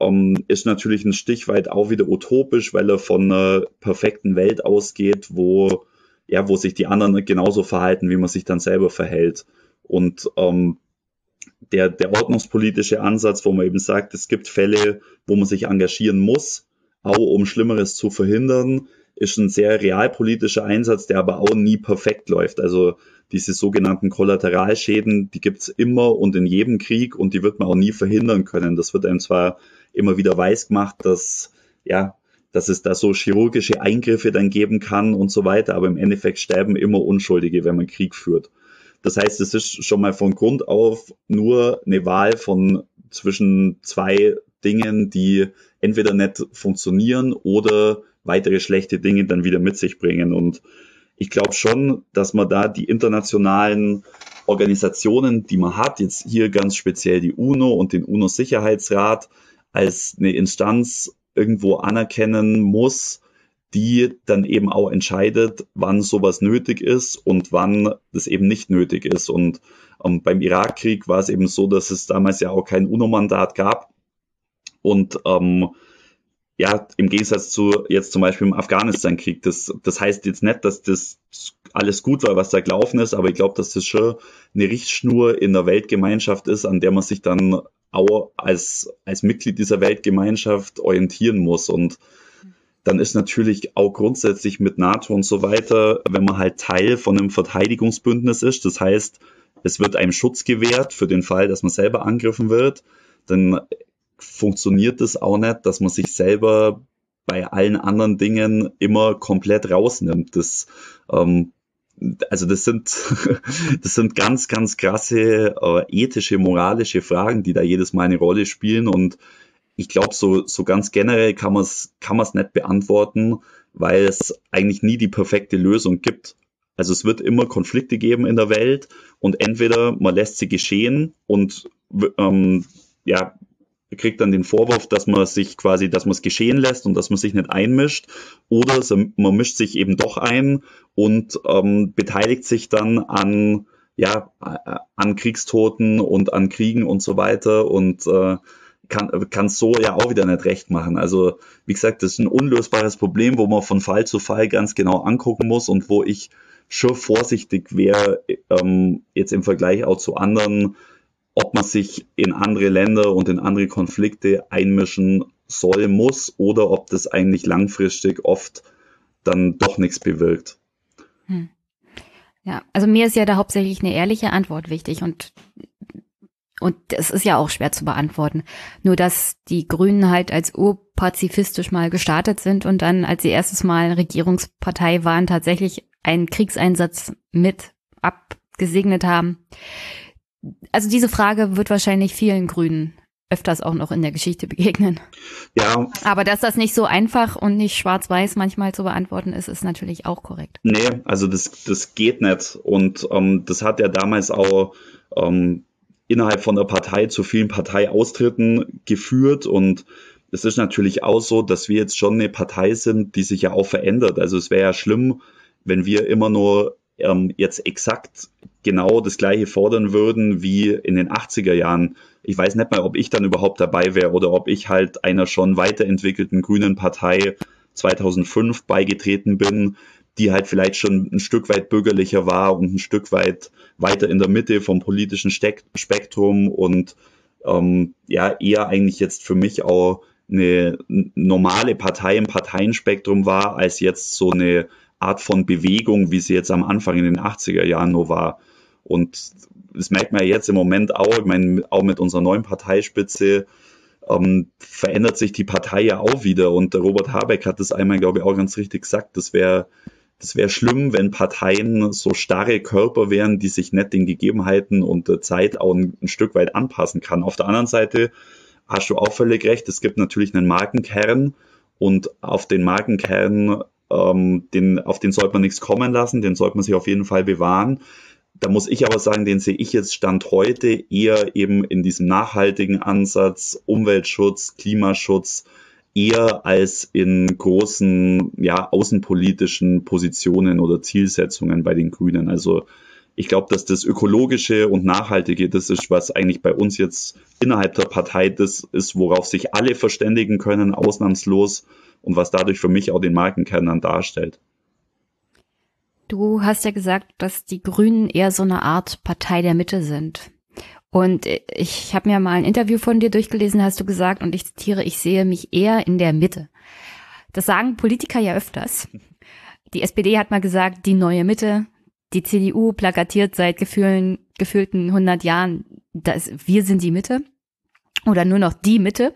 ähm, ist natürlich ein Stich weit auch wieder utopisch, weil er von einer perfekten Welt ausgeht, wo, ja, wo sich die anderen genauso verhalten, wie man sich dann selber verhält. Und ähm, der, der ordnungspolitische Ansatz, wo man eben sagt, es gibt Fälle, wo man sich engagieren muss, auch um Schlimmeres zu verhindern, ist ein sehr realpolitischer Einsatz, der aber auch nie perfekt läuft. Also diese sogenannten Kollateralschäden, die gibt's immer und in jedem Krieg und die wird man auch nie verhindern können. Das wird einem zwar immer wieder weiß gemacht, dass, ja, dass es da so chirurgische Eingriffe dann geben kann und so weiter, aber im Endeffekt sterben immer Unschuldige, wenn man Krieg führt. Das heißt, es ist schon mal von Grund auf nur eine Wahl von zwischen zwei Dingen, die entweder nicht funktionieren oder weitere schlechte Dinge dann wieder mit sich bringen. Und ich glaube schon, dass man da die internationalen Organisationen, die man hat, jetzt hier ganz speziell die UNO und den UNO-Sicherheitsrat, als eine Instanz irgendwo anerkennen muss, die dann eben auch entscheidet, wann sowas nötig ist und wann das eben nicht nötig ist. Und ähm, beim Irakkrieg war es eben so, dass es damals ja auch kein UNO-Mandat gab. Und ähm, ja, im Gegensatz zu jetzt zum Beispiel im Afghanistan-Krieg. Das, das heißt jetzt nicht, dass das alles gut war, was da gelaufen ist, aber ich glaube, dass das schon eine Richtschnur in der Weltgemeinschaft ist, an der man sich dann auch als, als Mitglied dieser Weltgemeinschaft orientieren muss. Und dann ist natürlich auch grundsätzlich mit NATO und so weiter, wenn man halt Teil von einem Verteidigungsbündnis ist, das heißt, es wird einem Schutz gewährt für den Fall, dass man selber angegriffen wird, dann funktioniert es auch nicht, dass man sich selber bei allen anderen Dingen immer komplett rausnimmt. Das ähm, also das sind, das sind ganz, ganz krasse äh, ethische, moralische Fragen, die da jedes Mal eine Rolle spielen. Und ich glaube, so, so ganz generell kann man es kann man's nicht beantworten, weil es eigentlich nie die perfekte Lösung gibt. Also es wird immer Konflikte geben in der Welt und entweder man lässt sie geschehen und ähm, ja, kriegt dann den Vorwurf, dass man sich quasi, dass man es geschehen lässt und dass man sich nicht einmischt. Oder man mischt sich eben doch ein und ähm, beteiligt sich dann an ja an Kriegstoten und an Kriegen und so weiter und äh, kann kann so ja auch wieder nicht recht machen. Also wie gesagt, das ist ein unlösbares Problem, wo man von Fall zu Fall ganz genau angucken muss und wo ich schon vorsichtig wäre, ähm, jetzt im Vergleich auch zu anderen ob man sich in andere Länder und in andere Konflikte einmischen soll, muss oder ob das eigentlich langfristig oft dann doch nichts bewirkt. Hm. Ja, also mir ist ja da hauptsächlich eine ehrliche Antwort wichtig und und es ist ja auch schwer zu beantworten. Nur dass die Grünen halt als urpazifistisch mal gestartet sind und dann, als sie erstes Mal Regierungspartei waren, tatsächlich einen Kriegseinsatz mit abgesegnet haben also diese Frage wird wahrscheinlich vielen Grünen öfters auch noch in der Geschichte begegnen. Ja. Aber dass das nicht so einfach und nicht schwarz-weiß manchmal zu beantworten ist, ist natürlich auch korrekt. Nee, also das, das geht nicht. Und ähm, das hat ja damals auch ähm, innerhalb von der Partei zu vielen Parteiaustritten geführt. Und es ist natürlich auch so, dass wir jetzt schon eine Partei sind, die sich ja auch verändert. Also es wäre ja schlimm, wenn wir immer nur ähm, jetzt exakt genau das gleiche fordern würden wie in den 80er Jahren. Ich weiß nicht mal, ob ich dann überhaupt dabei wäre oder ob ich halt einer schon weiterentwickelten grünen Partei 2005 beigetreten bin, die halt vielleicht schon ein Stück weit bürgerlicher war und ein Stück weit weiter in der Mitte vom politischen Spektrum und ähm, ja eher eigentlich jetzt für mich auch eine normale Partei im Parteienspektrum war, als jetzt so eine Art von Bewegung, wie sie jetzt am Anfang in den 80er Jahren nur war. Und das merkt man ja jetzt im Moment auch, ich meine, auch mit unserer neuen Parteispitze ähm, verändert sich die Partei ja auch wieder. Und Robert Habeck hat das einmal, glaube ich, auch ganz richtig gesagt. Das wäre das wäre schlimm, wenn Parteien so starre Körper wären, die sich nicht den Gegebenheiten und der Zeit auch ein, ein Stück weit anpassen kann. Auf der anderen Seite hast du auch völlig recht, es gibt natürlich einen Markenkern und auf den Markenkern ähm, den, auf den sollte man nichts kommen lassen, den sollte man sich auf jeden Fall bewahren. Da muss ich aber sagen, den sehe ich jetzt Stand heute eher eben in diesem nachhaltigen Ansatz, Umweltschutz, Klimaschutz, eher als in großen, ja, außenpolitischen Positionen oder Zielsetzungen bei den Grünen. Also ich glaube, dass das Ökologische und Nachhaltige, das ist, was eigentlich bei uns jetzt innerhalb der Partei das ist, worauf sich alle verständigen können, ausnahmslos und was dadurch für mich auch den Markenkern dann darstellt. Du hast ja gesagt, dass die Grünen eher so eine Art Partei der Mitte sind. Und ich habe mir mal ein Interview von dir durchgelesen, hast du gesagt, und ich zitiere, ich sehe mich eher in der Mitte. Das sagen Politiker ja öfters. Die SPD hat mal gesagt, die neue Mitte. Die CDU plakatiert seit gefühlen, gefühlten 100 Jahren, dass wir sind die Mitte. Oder nur noch die Mitte.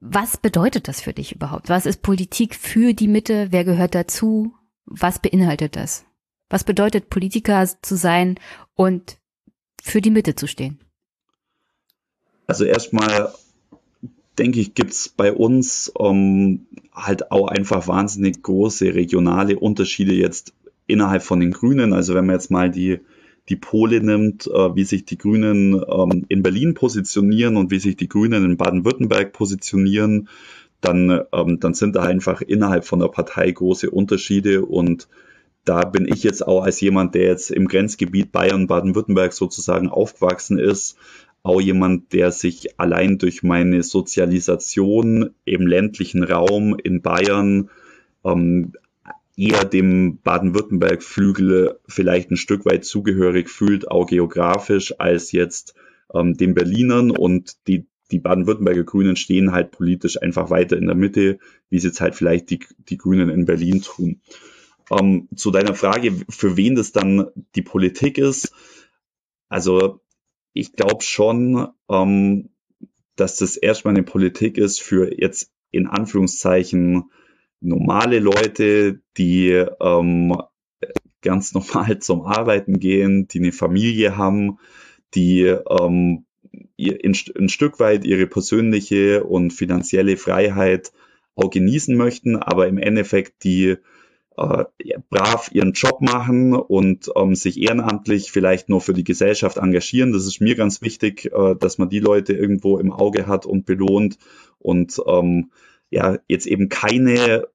Was bedeutet das für dich überhaupt? Was ist Politik für die Mitte? Wer gehört dazu? Was beinhaltet das? Was bedeutet Politiker zu sein und für die Mitte zu stehen? Also erstmal denke ich, gibt es bei uns um, ähm, halt auch einfach wahnsinnig große regionale Unterschiede jetzt innerhalb von den Grünen. Also wenn man jetzt mal die die Pole nimmt, äh, wie sich die Grünen ähm, in Berlin positionieren und wie sich die Grünen in Baden-Württemberg positionieren, dann, ähm, dann sind da einfach innerhalb von der Partei große Unterschiede und da bin ich jetzt auch als jemand, der jetzt im Grenzgebiet Bayern, Baden-Württemberg sozusagen aufgewachsen ist, auch jemand, der sich allein durch meine Sozialisation im ländlichen Raum in Bayern ähm, eher dem Baden-Württemberg-Flügel vielleicht ein Stück weit zugehörig fühlt, auch geografisch, als jetzt ähm, den Berlinern und die, die Baden-Württemberger Grünen stehen halt politisch einfach weiter in der Mitte, wie es jetzt halt vielleicht die, die Grünen in Berlin tun. Ähm, zu deiner Frage, für wen das dann die Politik ist, also ich glaube schon, ähm, dass das erstmal eine Politik ist für jetzt in Anführungszeichen normale Leute, die ähm, ganz normal zum Arbeiten gehen, die eine Familie haben, die ähm, ein, ein Stück weit ihre persönliche und finanzielle Freiheit auch genießen möchten, aber im Endeffekt die äh, brav ihren Job machen und ähm, sich ehrenamtlich vielleicht nur für die Gesellschaft engagieren. Das ist mir ganz wichtig, äh, dass man die Leute irgendwo im Auge hat und belohnt und ähm, ja jetzt eben keine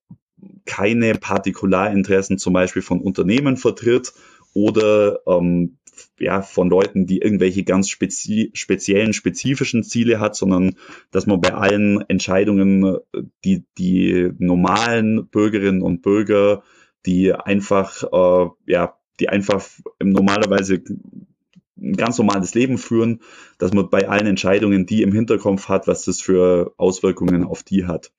keine Partikularinteressen zum Beispiel von Unternehmen vertritt oder ähm, ja, von Leuten, die irgendwelche ganz spezi speziellen, spezifischen Ziele hat, sondern dass man bei allen Entscheidungen die, die normalen Bürgerinnen und Bürger, die einfach, äh, ja, die einfach normalerweise ein ganz normales Leben führen, dass man bei allen Entscheidungen die im Hinterkopf hat, was das für Auswirkungen auf die hat.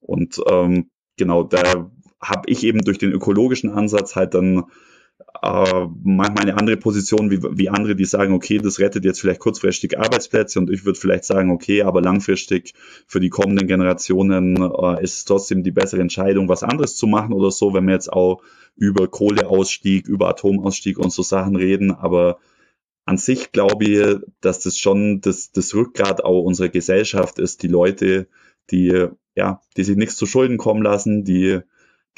Und ähm, genau, da habe ich eben durch den ökologischen Ansatz halt dann äh, manchmal eine andere Position wie, wie andere, die sagen, okay, das rettet jetzt vielleicht kurzfristig Arbeitsplätze. Und ich würde vielleicht sagen, okay, aber langfristig für die kommenden Generationen äh, ist es trotzdem die bessere Entscheidung, was anderes zu machen oder so, wenn wir jetzt auch über Kohleausstieg, über Atomausstieg und so Sachen reden, aber an sich glaube ich, dass das schon das, das Rückgrat auch unserer Gesellschaft ist, die Leute, die, ja, die sich nichts zu Schulden kommen lassen, die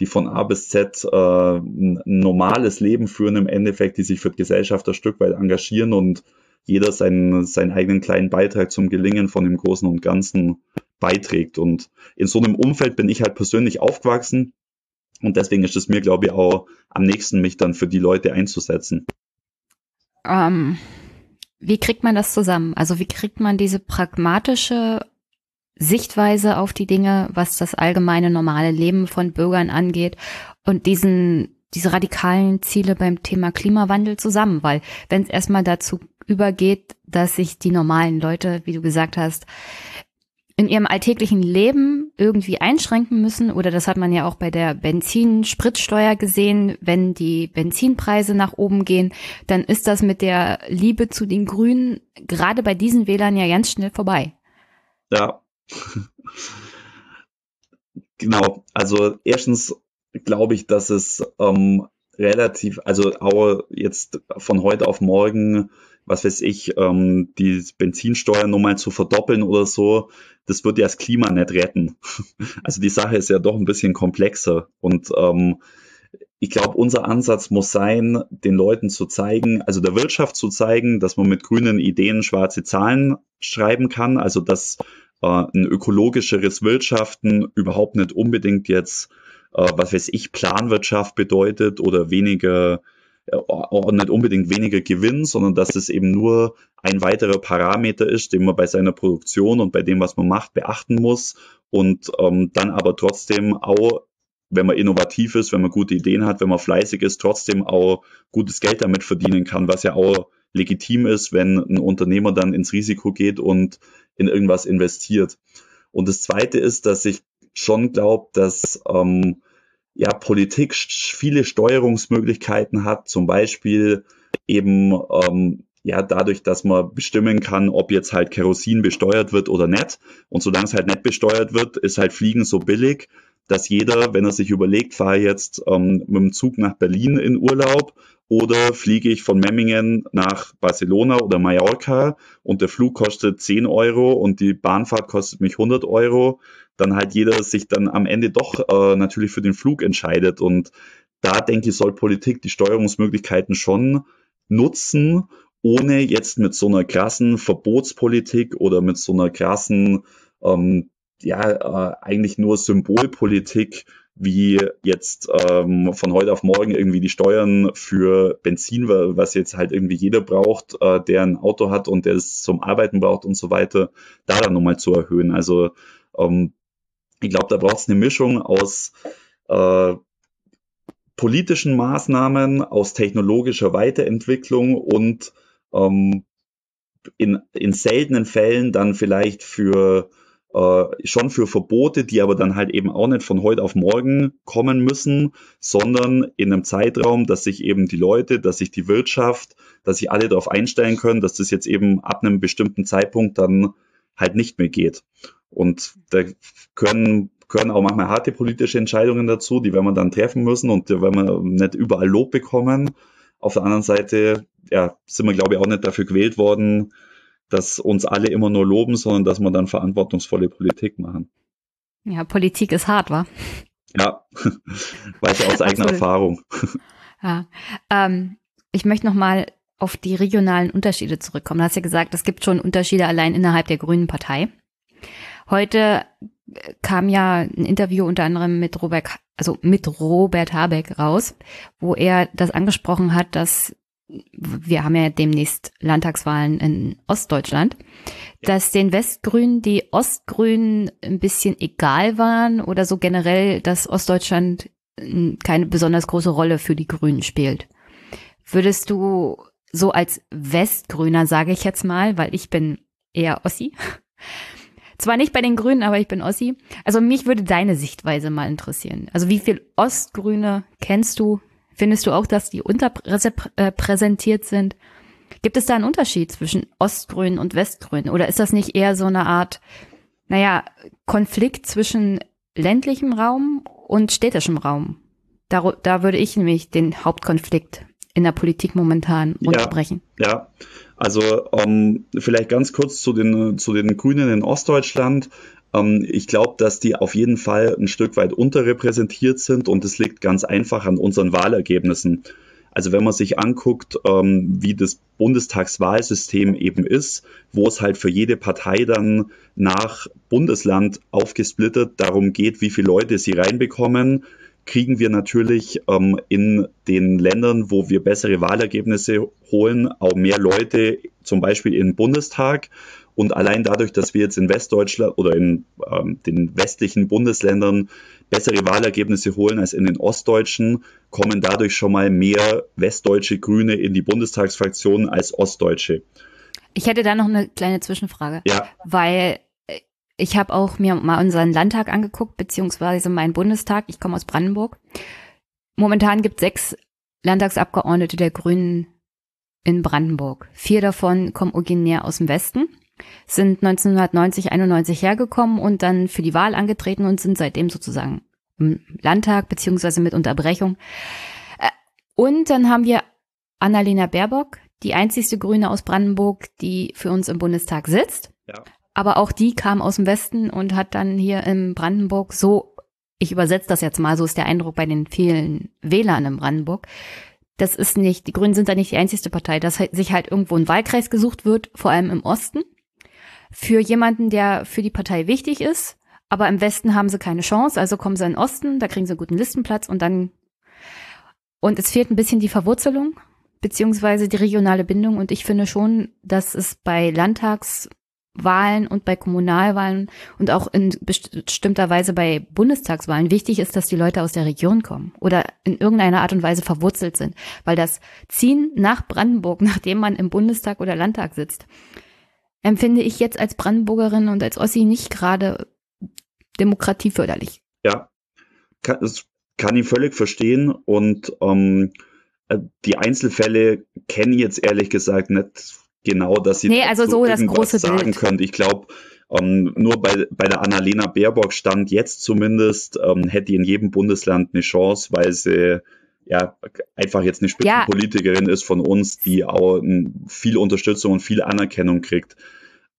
die von A bis Z äh, ein normales Leben führen im Endeffekt, die sich für die Gesellschaft ein Stück weit engagieren und jeder seinen, seinen eigenen kleinen Beitrag zum Gelingen von dem Großen und Ganzen beiträgt. Und in so einem Umfeld bin ich halt persönlich aufgewachsen und deswegen ist es mir, glaube ich, auch am nächsten, mich dann für die Leute einzusetzen. Ähm, wie kriegt man das zusammen? Also wie kriegt man diese pragmatische Sichtweise auf die Dinge, was das allgemeine normale Leben von Bürgern angeht und diesen diese radikalen Ziele beim Thema Klimawandel zusammen, weil wenn es erstmal dazu übergeht, dass sich die normalen Leute, wie du gesagt hast, in ihrem alltäglichen Leben irgendwie einschränken müssen, oder das hat man ja auch bei der Benzin-Spritsteuer gesehen, wenn die Benzinpreise nach oben gehen, dann ist das mit der Liebe zu den Grünen gerade bei diesen Wählern ja ganz schnell vorbei. Ja, genau, also erstens glaube ich, dass es ähm, relativ, also auch jetzt von heute auf morgen, was weiß ich, ähm, die Benzinsteuer nochmal zu verdoppeln oder so, das wird ja das Klima nicht retten. Also die Sache ist ja doch ein bisschen komplexer und ähm, ich glaube, unser Ansatz muss sein, den Leuten zu zeigen, also der Wirtschaft zu zeigen, dass man mit grünen Ideen schwarze Zahlen schreiben kann, also dass äh, ein ökologischeres Wirtschaften überhaupt nicht unbedingt jetzt, äh, was weiß ich, Planwirtschaft bedeutet oder weniger äh, auch nicht unbedingt weniger Gewinn, sondern dass es eben nur ein weiterer Parameter ist, den man bei seiner Produktion und bei dem, was man macht, beachten muss. Und ähm, dann aber trotzdem auch, wenn man innovativ ist, wenn man gute Ideen hat, wenn man fleißig ist, trotzdem auch gutes Geld damit verdienen kann, was ja auch legitim ist, wenn ein Unternehmer dann ins Risiko geht und in irgendwas investiert. Und das Zweite ist, dass ich schon glaube, dass ähm, ja Politik viele Steuerungsmöglichkeiten hat, zum Beispiel eben ähm, ja dadurch, dass man bestimmen kann, ob jetzt halt Kerosin besteuert wird oder nicht. Und solange es halt nicht besteuert wird, ist halt Fliegen so billig, dass jeder, wenn er sich überlegt, fahre jetzt ähm, mit dem Zug nach Berlin in Urlaub oder fliege ich von Memmingen nach Barcelona oder Mallorca und der Flug kostet 10 Euro und die Bahnfahrt kostet mich 100 Euro, dann halt jeder sich dann am Ende doch äh, natürlich für den Flug entscheidet. Und da denke ich, soll Politik die Steuerungsmöglichkeiten schon nutzen, ohne jetzt mit so einer krassen Verbotspolitik oder mit so einer krassen, ähm, ja, äh, eigentlich nur Symbolpolitik wie jetzt ähm, von heute auf morgen irgendwie die Steuern für Benzin, was jetzt halt irgendwie jeder braucht, äh, der ein Auto hat und der es zum Arbeiten braucht und so weiter, da dann nochmal zu erhöhen. Also ähm, ich glaube, da braucht es eine Mischung aus äh, politischen Maßnahmen, aus technologischer Weiterentwicklung und ähm, in, in seltenen Fällen dann vielleicht für äh, schon für Verbote, die aber dann halt eben auch nicht von heute auf morgen kommen müssen, sondern in einem Zeitraum, dass sich eben die Leute, dass sich die Wirtschaft, dass sich alle darauf einstellen können, dass das jetzt eben ab einem bestimmten Zeitpunkt dann halt nicht mehr geht. Und da können gehören auch manchmal harte politische Entscheidungen dazu, die werden wir dann treffen müssen und die werden wir nicht überall Lob bekommen. Auf der anderen Seite ja, sind wir, glaube ich, auch nicht dafür gewählt worden, dass uns alle immer nur loben, sondern dass wir dann verantwortungsvolle Politik machen. Ja, Politik ist hart, wa? Ja, weiß ja aus eigener Erfahrung. Ja, ähm, ich möchte noch mal auf die regionalen Unterschiede zurückkommen. Du hast ja gesagt, es gibt schon Unterschiede allein innerhalb der Grünen Partei. Heute äh, kam ja ein Interview unter anderem mit Robert, also mit Robert Habeck raus, wo er das angesprochen hat, dass wir haben ja demnächst Landtagswahlen in Ostdeutschland, dass den Westgrünen die Ostgrünen ein bisschen egal waren oder so generell, dass Ostdeutschland keine besonders große Rolle für die Grünen spielt. Würdest du so als Westgrüner, sage ich jetzt mal, weil ich bin eher Ossi, zwar nicht bei den Grünen, aber ich bin Ossi. Also mich würde deine Sichtweise mal interessieren. Also wie viel Ostgrüne kennst du? Findest du auch, dass die unterrepräsentiert sind? Gibt es da einen Unterschied zwischen Ostgrün und Westgrün? Oder ist das nicht eher so eine Art, naja, Konflikt zwischen ländlichem Raum und städtischem Raum? Da, da würde ich nämlich den Hauptkonflikt in der Politik momentan unterbrechen. Ja, ja. also ähm, vielleicht ganz kurz zu den, zu den Grünen in Ostdeutschland. Ähm, ich glaube, dass die auf jeden Fall ein Stück weit unterrepräsentiert sind und es liegt ganz einfach an unseren Wahlergebnissen. Also wenn man sich anguckt, ähm, wie das Bundestagswahlsystem eben ist, wo es halt für jede Partei dann nach Bundesland aufgesplittet darum geht, wie viele Leute sie reinbekommen, kriegen wir natürlich ähm, in den Ländern, wo wir bessere Wahlergebnisse holen, auch mehr Leute, zum Beispiel im Bundestag. Und allein dadurch, dass wir jetzt in Westdeutschland oder in ähm, den westlichen Bundesländern bessere Wahlergebnisse holen als in den ostdeutschen, kommen dadurch schon mal mehr westdeutsche Grüne in die Bundestagsfraktion als ostdeutsche. Ich hätte da noch eine kleine Zwischenfrage. Ja. Weil äh, ich habe auch mir mal unseren Landtag angeguckt, beziehungsweise meinen Bundestag. Ich komme aus Brandenburg. Momentan gibt es sechs Landtagsabgeordnete der Grünen in Brandenburg. Vier davon kommen originär aus dem Westen sind 1990, 91 hergekommen und dann für die Wahl angetreten und sind seitdem sozusagen im Landtag beziehungsweise mit Unterbrechung. Äh, und dann haben wir Annalena Baerbock, die einzigste Grüne aus Brandenburg, die für uns im Bundestag sitzt. Ja. Aber auch die kam aus dem Westen und hat dann hier in Brandenburg so, ich übersetze das jetzt mal, so ist der Eindruck bei den vielen Wählern in Brandenburg. Das ist nicht, die Grünen sind da nicht die einzigste Partei, dass sich halt irgendwo ein Wahlkreis gesucht wird, vor allem im Osten für jemanden, der für die Partei wichtig ist, aber im Westen haben sie keine Chance, also kommen sie in den Osten, da kriegen sie einen guten Listenplatz und dann und es fehlt ein bisschen die Verwurzelung beziehungsweise die regionale Bindung. Und ich finde schon, dass es bei Landtagswahlen und bei Kommunalwahlen und auch in bestimmter Weise bei Bundestagswahlen wichtig ist, dass die Leute aus der Region kommen oder in irgendeiner Art und Weise verwurzelt sind, weil das Ziehen nach Brandenburg, nachdem man im Bundestag oder Landtag sitzt, empfinde ich jetzt als Brandenburgerin und als Ossi nicht gerade demokratieförderlich. Ja, kann, das kann ich völlig verstehen und ähm, äh, die Einzelfälle kenne ich jetzt ehrlich gesagt nicht genau, dass sie nee, also so das große sagen Bild. könnt. Ich glaube, ähm, nur bei, bei der Annalena Baerbock stand jetzt zumindest, ähm, hätte in jedem Bundesland eine Chance, weil sie ja einfach jetzt eine Spitzenpolitikerin ja. ist von uns, die auch viel Unterstützung und viel Anerkennung kriegt.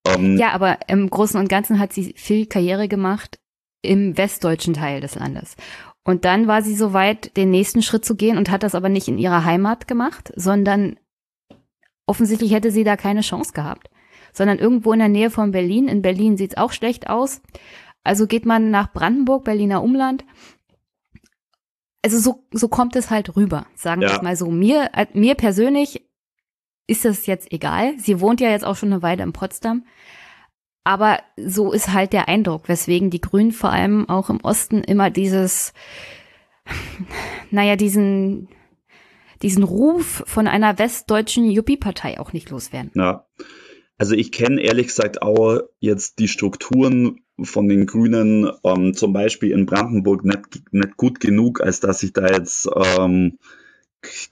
Ähm, ja, aber im Großen und Ganzen hat sie viel Karriere gemacht im westdeutschen Teil des Landes. Und dann war sie so weit, den nächsten Schritt zu gehen und hat das aber nicht in ihrer Heimat gemacht, sondern offensichtlich hätte sie da keine Chance gehabt, sondern irgendwo in der Nähe von Berlin. In Berlin sieht's auch schlecht aus. Also geht man nach Brandenburg, Berliner Umland also so, so kommt es halt rüber, sagen wir ja. mal so. Mir, mir persönlich ist das jetzt egal. Sie wohnt ja jetzt auch schon eine Weile in Potsdam. Aber so ist halt der Eindruck, weswegen die Grünen vor allem auch im Osten immer dieses, naja, diesen, diesen Ruf von einer westdeutschen Juppie-Partei auch nicht loswerden. Ja. Also ich kenne ehrlich gesagt auch jetzt die Strukturen von den Grünen ähm, zum Beispiel in Brandenburg nicht, nicht gut genug, als dass ich da jetzt ähm,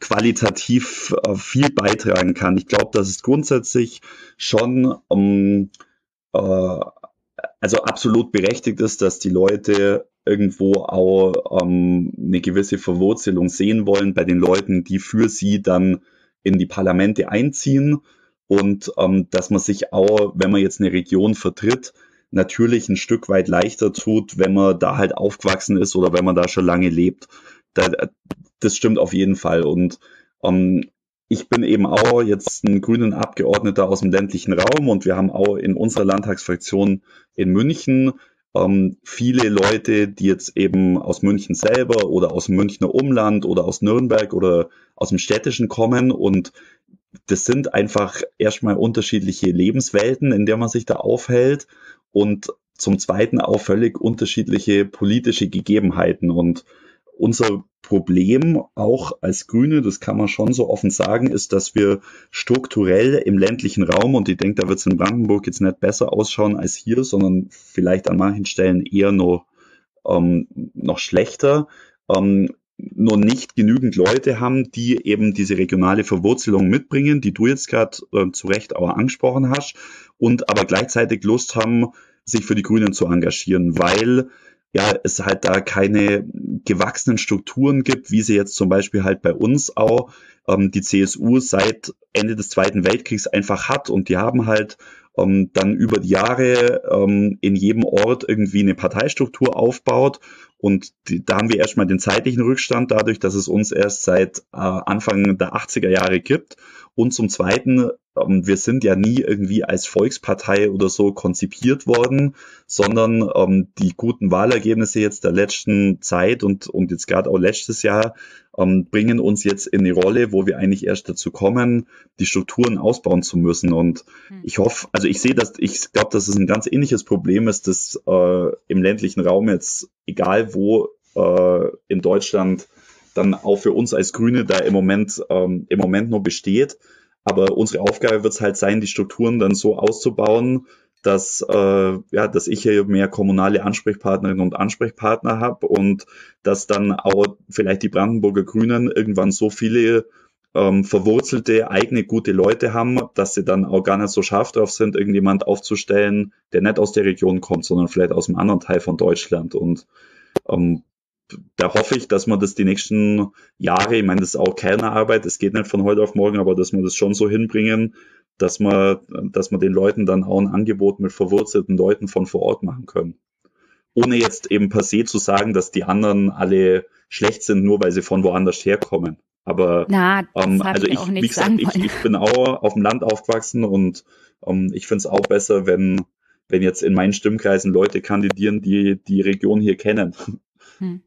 qualitativ äh, viel beitragen kann. Ich glaube, dass es grundsätzlich schon ähm, äh, also absolut berechtigt ist, dass die Leute irgendwo auch ähm, eine gewisse Verwurzelung sehen wollen bei den Leuten, die für sie dann in die Parlamente einziehen und ähm, dass man sich auch, wenn man jetzt eine Region vertritt, natürlich ein Stück weit leichter tut, wenn man da halt aufgewachsen ist oder wenn man da schon lange lebt. Da, das stimmt auf jeden Fall. Und ähm, ich bin eben auch jetzt ein grünen Abgeordneter aus dem ländlichen Raum und wir haben auch in unserer Landtagsfraktion in München ähm, viele Leute, die jetzt eben aus München selber oder aus dem Münchner Umland oder aus Nürnberg oder aus dem Städtischen kommen und das sind einfach erstmal unterschiedliche Lebenswelten, in der man sich da aufhält und zum Zweiten auch völlig unterschiedliche politische Gegebenheiten und unser Problem auch als Grüne, das kann man schon so offen sagen, ist, dass wir strukturell im ländlichen Raum, und ich denke, da wird es in Brandenburg jetzt nicht besser ausschauen als hier, sondern vielleicht an manchen Stellen eher noch, ähm, noch schlechter, ähm, nur nicht genügend Leute haben, die eben diese regionale Verwurzelung mitbringen, die du jetzt gerade äh, zu Recht auch angesprochen hast, und aber gleichzeitig Lust haben, sich für die Grünen zu engagieren, weil ja, es halt da keine gewachsenen Strukturen gibt, wie sie jetzt zum Beispiel halt bei uns auch ähm, die CSU seit Ende des Zweiten Weltkriegs einfach hat und die haben halt ähm, dann über die Jahre ähm, in jedem Ort irgendwie eine Parteistruktur aufbaut und die, da haben wir erstmal den zeitlichen Rückstand dadurch, dass es uns erst seit äh, Anfang der 80er Jahre gibt. Und zum Zweiten ähm, wir sind ja nie irgendwie als Volkspartei oder so konzipiert worden, sondern ähm, die guten Wahlergebnisse jetzt der letzten Zeit und, und jetzt gerade auch letztes Jahr ähm, bringen uns jetzt in eine Rolle, wo wir eigentlich erst dazu kommen, die Strukturen ausbauen zu müssen. Und hm. ich hoffe, also ich sehe das, ich glaube, dass es ein ganz ähnliches Problem ist, dass äh, im ländlichen Raum jetzt, egal wo äh, in Deutschland, dann auch für uns als Grüne da im Moment, ähm, im Moment nur besteht aber unsere Aufgabe wird es halt sein, die Strukturen dann so auszubauen, dass, äh, ja, dass ich hier mehr kommunale Ansprechpartnerinnen und Ansprechpartner habe und dass dann auch vielleicht die Brandenburger Grünen irgendwann so viele ähm, verwurzelte, eigene, gute Leute haben, dass sie dann auch gar nicht so scharf drauf sind, irgendjemand aufzustellen, der nicht aus der Region kommt, sondern vielleicht aus einem anderen Teil von Deutschland. Und ähm, da hoffe ich, dass man das die nächsten Jahre, ich meine, das ist auch keine Arbeit, es geht nicht von heute auf morgen, aber dass wir das schon so hinbringen, dass man, dass man den Leuten dann auch ein Angebot mit verwurzelten Leuten von vor Ort machen können. Ohne jetzt eben per se zu sagen, dass die anderen alle schlecht sind, nur weil sie von woanders herkommen. Aber Na, ähm, also ich, wie gesagt, ich, ich, bin auch auf dem Land aufgewachsen und ähm, ich finde es auch besser, wenn, wenn jetzt in meinen Stimmkreisen Leute kandidieren, die die Region hier kennen. Hm.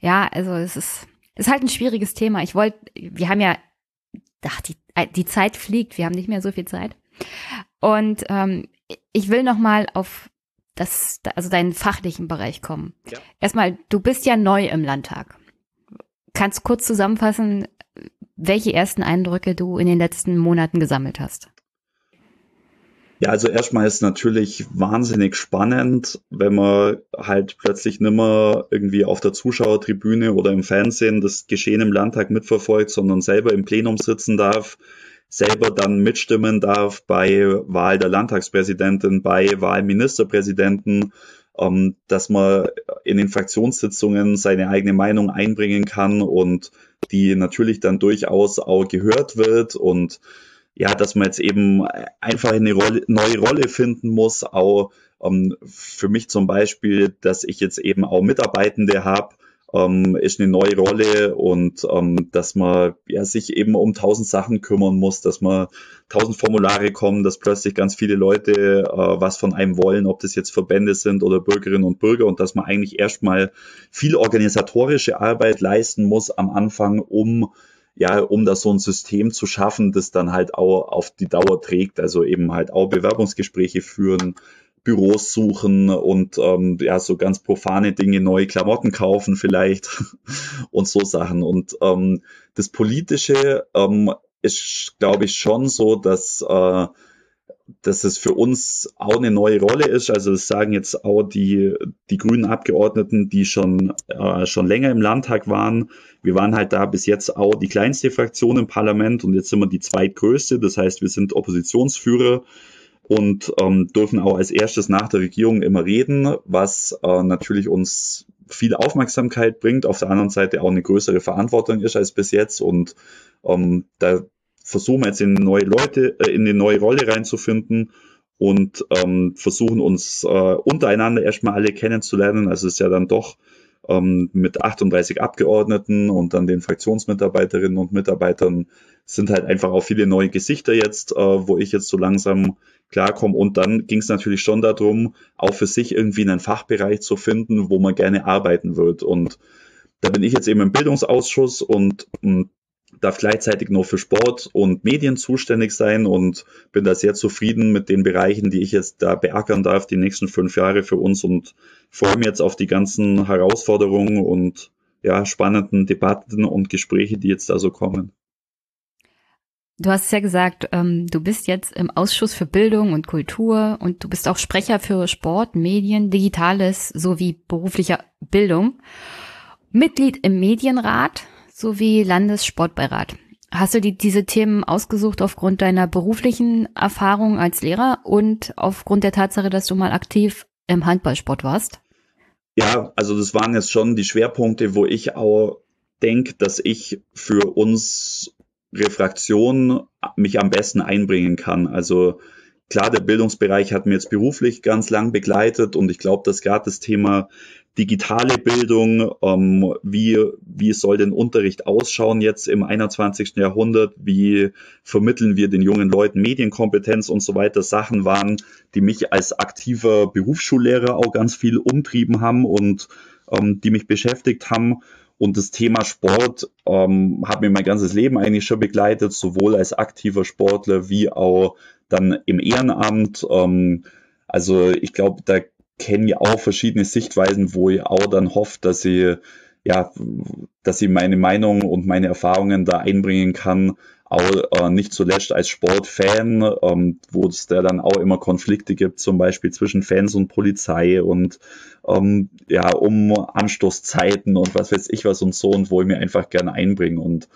Ja, also es ist, ist halt ein schwieriges Thema. Ich wollte, wir haben ja, ach, die, die Zeit fliegt, wir haben nicht mehr so viel Zeit. Und ähm, ich will noch mal auf das, also deinen fachlichen Bereich kommen. Ja. Erstmal, du bist ja neu im Landtag. Kannst kurz zusammenfassen, welche ersten Eindrücke du in den letzten Monaten gesammelt hast? Ja, also erstmal ist natürlich wahnsinnig spannend, wenn man halt plötzlich nimmer irgendwie auf der Zuschauertribüne oder im Fernsehen das Geschehen im Landtag mitverfolgt, sondern selber im Plenum sitzen darf, selber dann mitstimmen darf bei Wahl der Landtagspräsidentin, bei Wahlministerpräsidenten, ähm, dass man in den Fraktionssitzungen seine eigene Meinung einbringen kann und die natürlich dann durchaus auch gehört wird und ja, dass man jetzt eben einfach eine Rolle, neue Rolle finden muss, auch ähm, für mich zum Beispiel, dass ich jetzt eben auch Mitarbeitende habe, ähm, ist eine neue Rolle und ähm, dass man ja, sich eben um tausend Sachen kümmern muss, dass man tausend Formulare kommen, dass plötzlich ganz viele Leute äh, was von einem wollen, ob das jetzt Verbände sind oder Bürgerinnen und Bürger und dass man eigentlich erstmal viel organisatorische Arbeit leisten muss am Anfang, um ja, um da so ein System zu schaffen, das dann halt auch auf die Dauer trägt, also eben halt auch Bewerbungsgespräche führen, Büros suchen und ähm, ja, so ganz profane Dinge, neue Klamotten kaufen vielleicht und so Sachen. Und ähm, das Politische ähm, ist, glaube ich, schon so, dass äh, dass es für uns auch eine neue Rolle ist. Also das sagen jetzt auch die, die grünen Abgeordneten, die schon, äh, schon länger im Landtag waren. Wir waren halt da bis jetzt auch die kleinste Fraktion im Parlament und jetzt sind wir die zweitgrößte. Das heißt, wir sind Oppositionsführer und ähm, dürfen auch als erstes nach der Regierung immer reden, was äh, natürlich uns viel Aufmerksamkeit bringt, auf der anderen Seite auch eine größere Verantwortung ist als bis jetzt und ähm, da versuchen wir jetzt in neue Leute, äh, in eine neue Rolle reinzufinden. und ähm, versuchen uns äh, untereinander erstmal alle kennenzulernen. Also es ist ja dann doch ähm, mit 38 Abgeordneten und dann den Fraktionsmitarbeiterinnen und Mitarbeitern sind halt einfach auch viele neue Gesichter jetzt, äh, wo ich jetzt so langsam klarkomme. Und dann ging es natürlich schon darum, auch für sich irgendwie einen Fachbereich zu finden, wo man gerne arbeiten wird. Und da bin ich jetzt eben im Bildungsausschuss und hm, darf gleichzeitig nur für Sport und Medien zuständig sein und bin da sehr zufrieden mit den Bereichen, die ich jetzt da beackern darf, die nächsten fünf Jahre für uns und freue mich jetzt auf die ganzen Herausforderungen und ja, spannenden Debatten und Gespräche, die jetzt da so kommen. Du hast es ja gesagt, ähm, du bist jetzt im Ausschuss für Bildung und Kultur und du bist auch Sprecher für Sport, Medien, Digitales sowie beruflicher Bildung. Mitglied im Medienrat sowie Landessportbeirat. Hast du die, diese Themen ausgesucht aufgrund deiner beruflichen Erfahrung als Lehrer und aufgrund der Tatsache, dass du mal aktiv im Handballsport warst? Ja, also das waren jetzt schon die Schwerpunkte, wo ich auch denke, dass ich für uns Refraktion mich am besten einbringen kann. Also klar, der Bildungsbereich hat mir jetzt beruflich ganz lang begleitet und ich glaube, dass gerade das Thema digitale Bildung, ähm, wie, wie soll denn Unterricht ausschauen jetzt im 21. Jahrhundert, wie vermitteln wir den jungen Leuten Medienkompetenz und so weiter, Sachen waren, die mich als aktiver Berufsschullehrer auch ganz viel umtrieben haben und ähm, die mich beschäftigt haben. Und das Thema Sport ähm, hat mir mein ganzes Leben eigentlich schon begleitet, sowohl als aktiver Sportler wie auch dann im Ehrenamt. Ähm, also ich glaube, da kennen ja auch verschiedene Sichtweisen, wo ich auch dann hoffe, dass ich ja, dass ich meine Meinung und meine Erfahrungen da einbringen kann, auch äh, nicht zuletzt als Sportfan, ähm, wo es da dann auch immer Konflikte gibt, zum Beispiel zwischen Fans und Polizei und ähm, ja, um Anstoßzeiten und was weiß ich was und so und wo ich mir einfach gerne einbringe. Und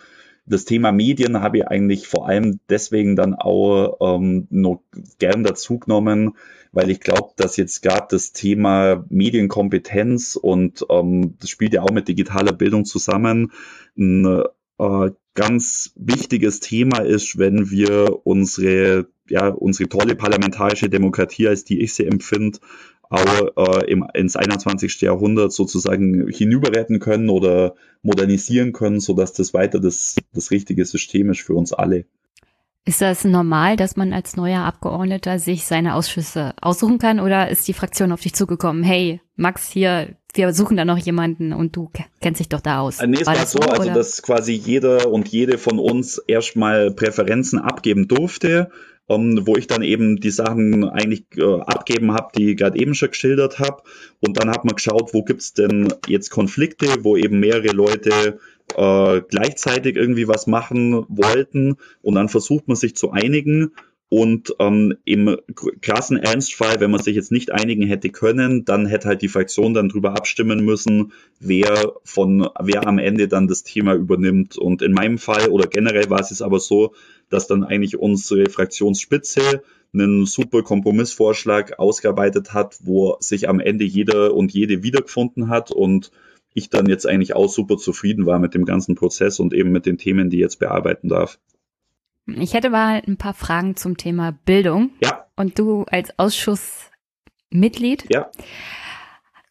das Thema Medien habe ich eigentlich vor allem deswegen dann auch ähm, noch gern dazu genommen, weil ich glaube, dass jetzt gerade das Thema Medienkompetenz und ähm, das spielt ja auch mit digitaler Bildung zusammen, ein äh, ganz wichtiges Thema ist, wenn wir unsere, ja, unsere tolle parlamentarische Demokratie, als die ich sie empfinde, auch äh, im, ins 21. Jahrhundert sozusagen hinüberretten können oder modernisieren können, sodass das weiter das, das richtige System ist für uns alle. Ist das normal, dass man als neuer Abgeordneter sich seine Ausschüsse aussuchen kann oder ist die Fraktion auf dich zugekommen? Hey, Max, hier, wir suchen da noch jemanden und du kennst dich doch da aus. Äh, nee, es war, war so, so also dass quasi jeder und jede von uns erstmal Präferenzen abgeben durfte um, ähm, wo ich dann eben die Sachen eigentlich äh, abgeben habe, die ich gerade eben schon geschildert habe. Und dann hat man geschaut, wo gibt's denn jetzt Konflikte, wo eben mehrere Leute äh, gleichzeitig irgendwie was machen wollten. Und dann versucht man sich zu einigen. Und ähm, im krassen Ernstfall, wenn man sich jetzt nicht einigen hätte können, dann hätte halt die Fraktion dann drüber abstimmen müssen, wer von wer am Ende dann das Thema übernimmt. Und in meinem Fall oder generell war es jetzt aber so, dass dann eigentlich unsere Fraktionsspitze einen super Kompromissvorschlag ausgearbeitet hat, wo sich am Ende jeder und jede wiedergefunden hat und ich dann jetzt eigentlich auch super zufrieden war mit dem ganzen Prozess und eben mit den Themen, die ich jetzt bearbeiten darf. Ich hätte mal ein paar Fragen zum Thema Bildung. Ja. Und du als Ausschussmitglied ja.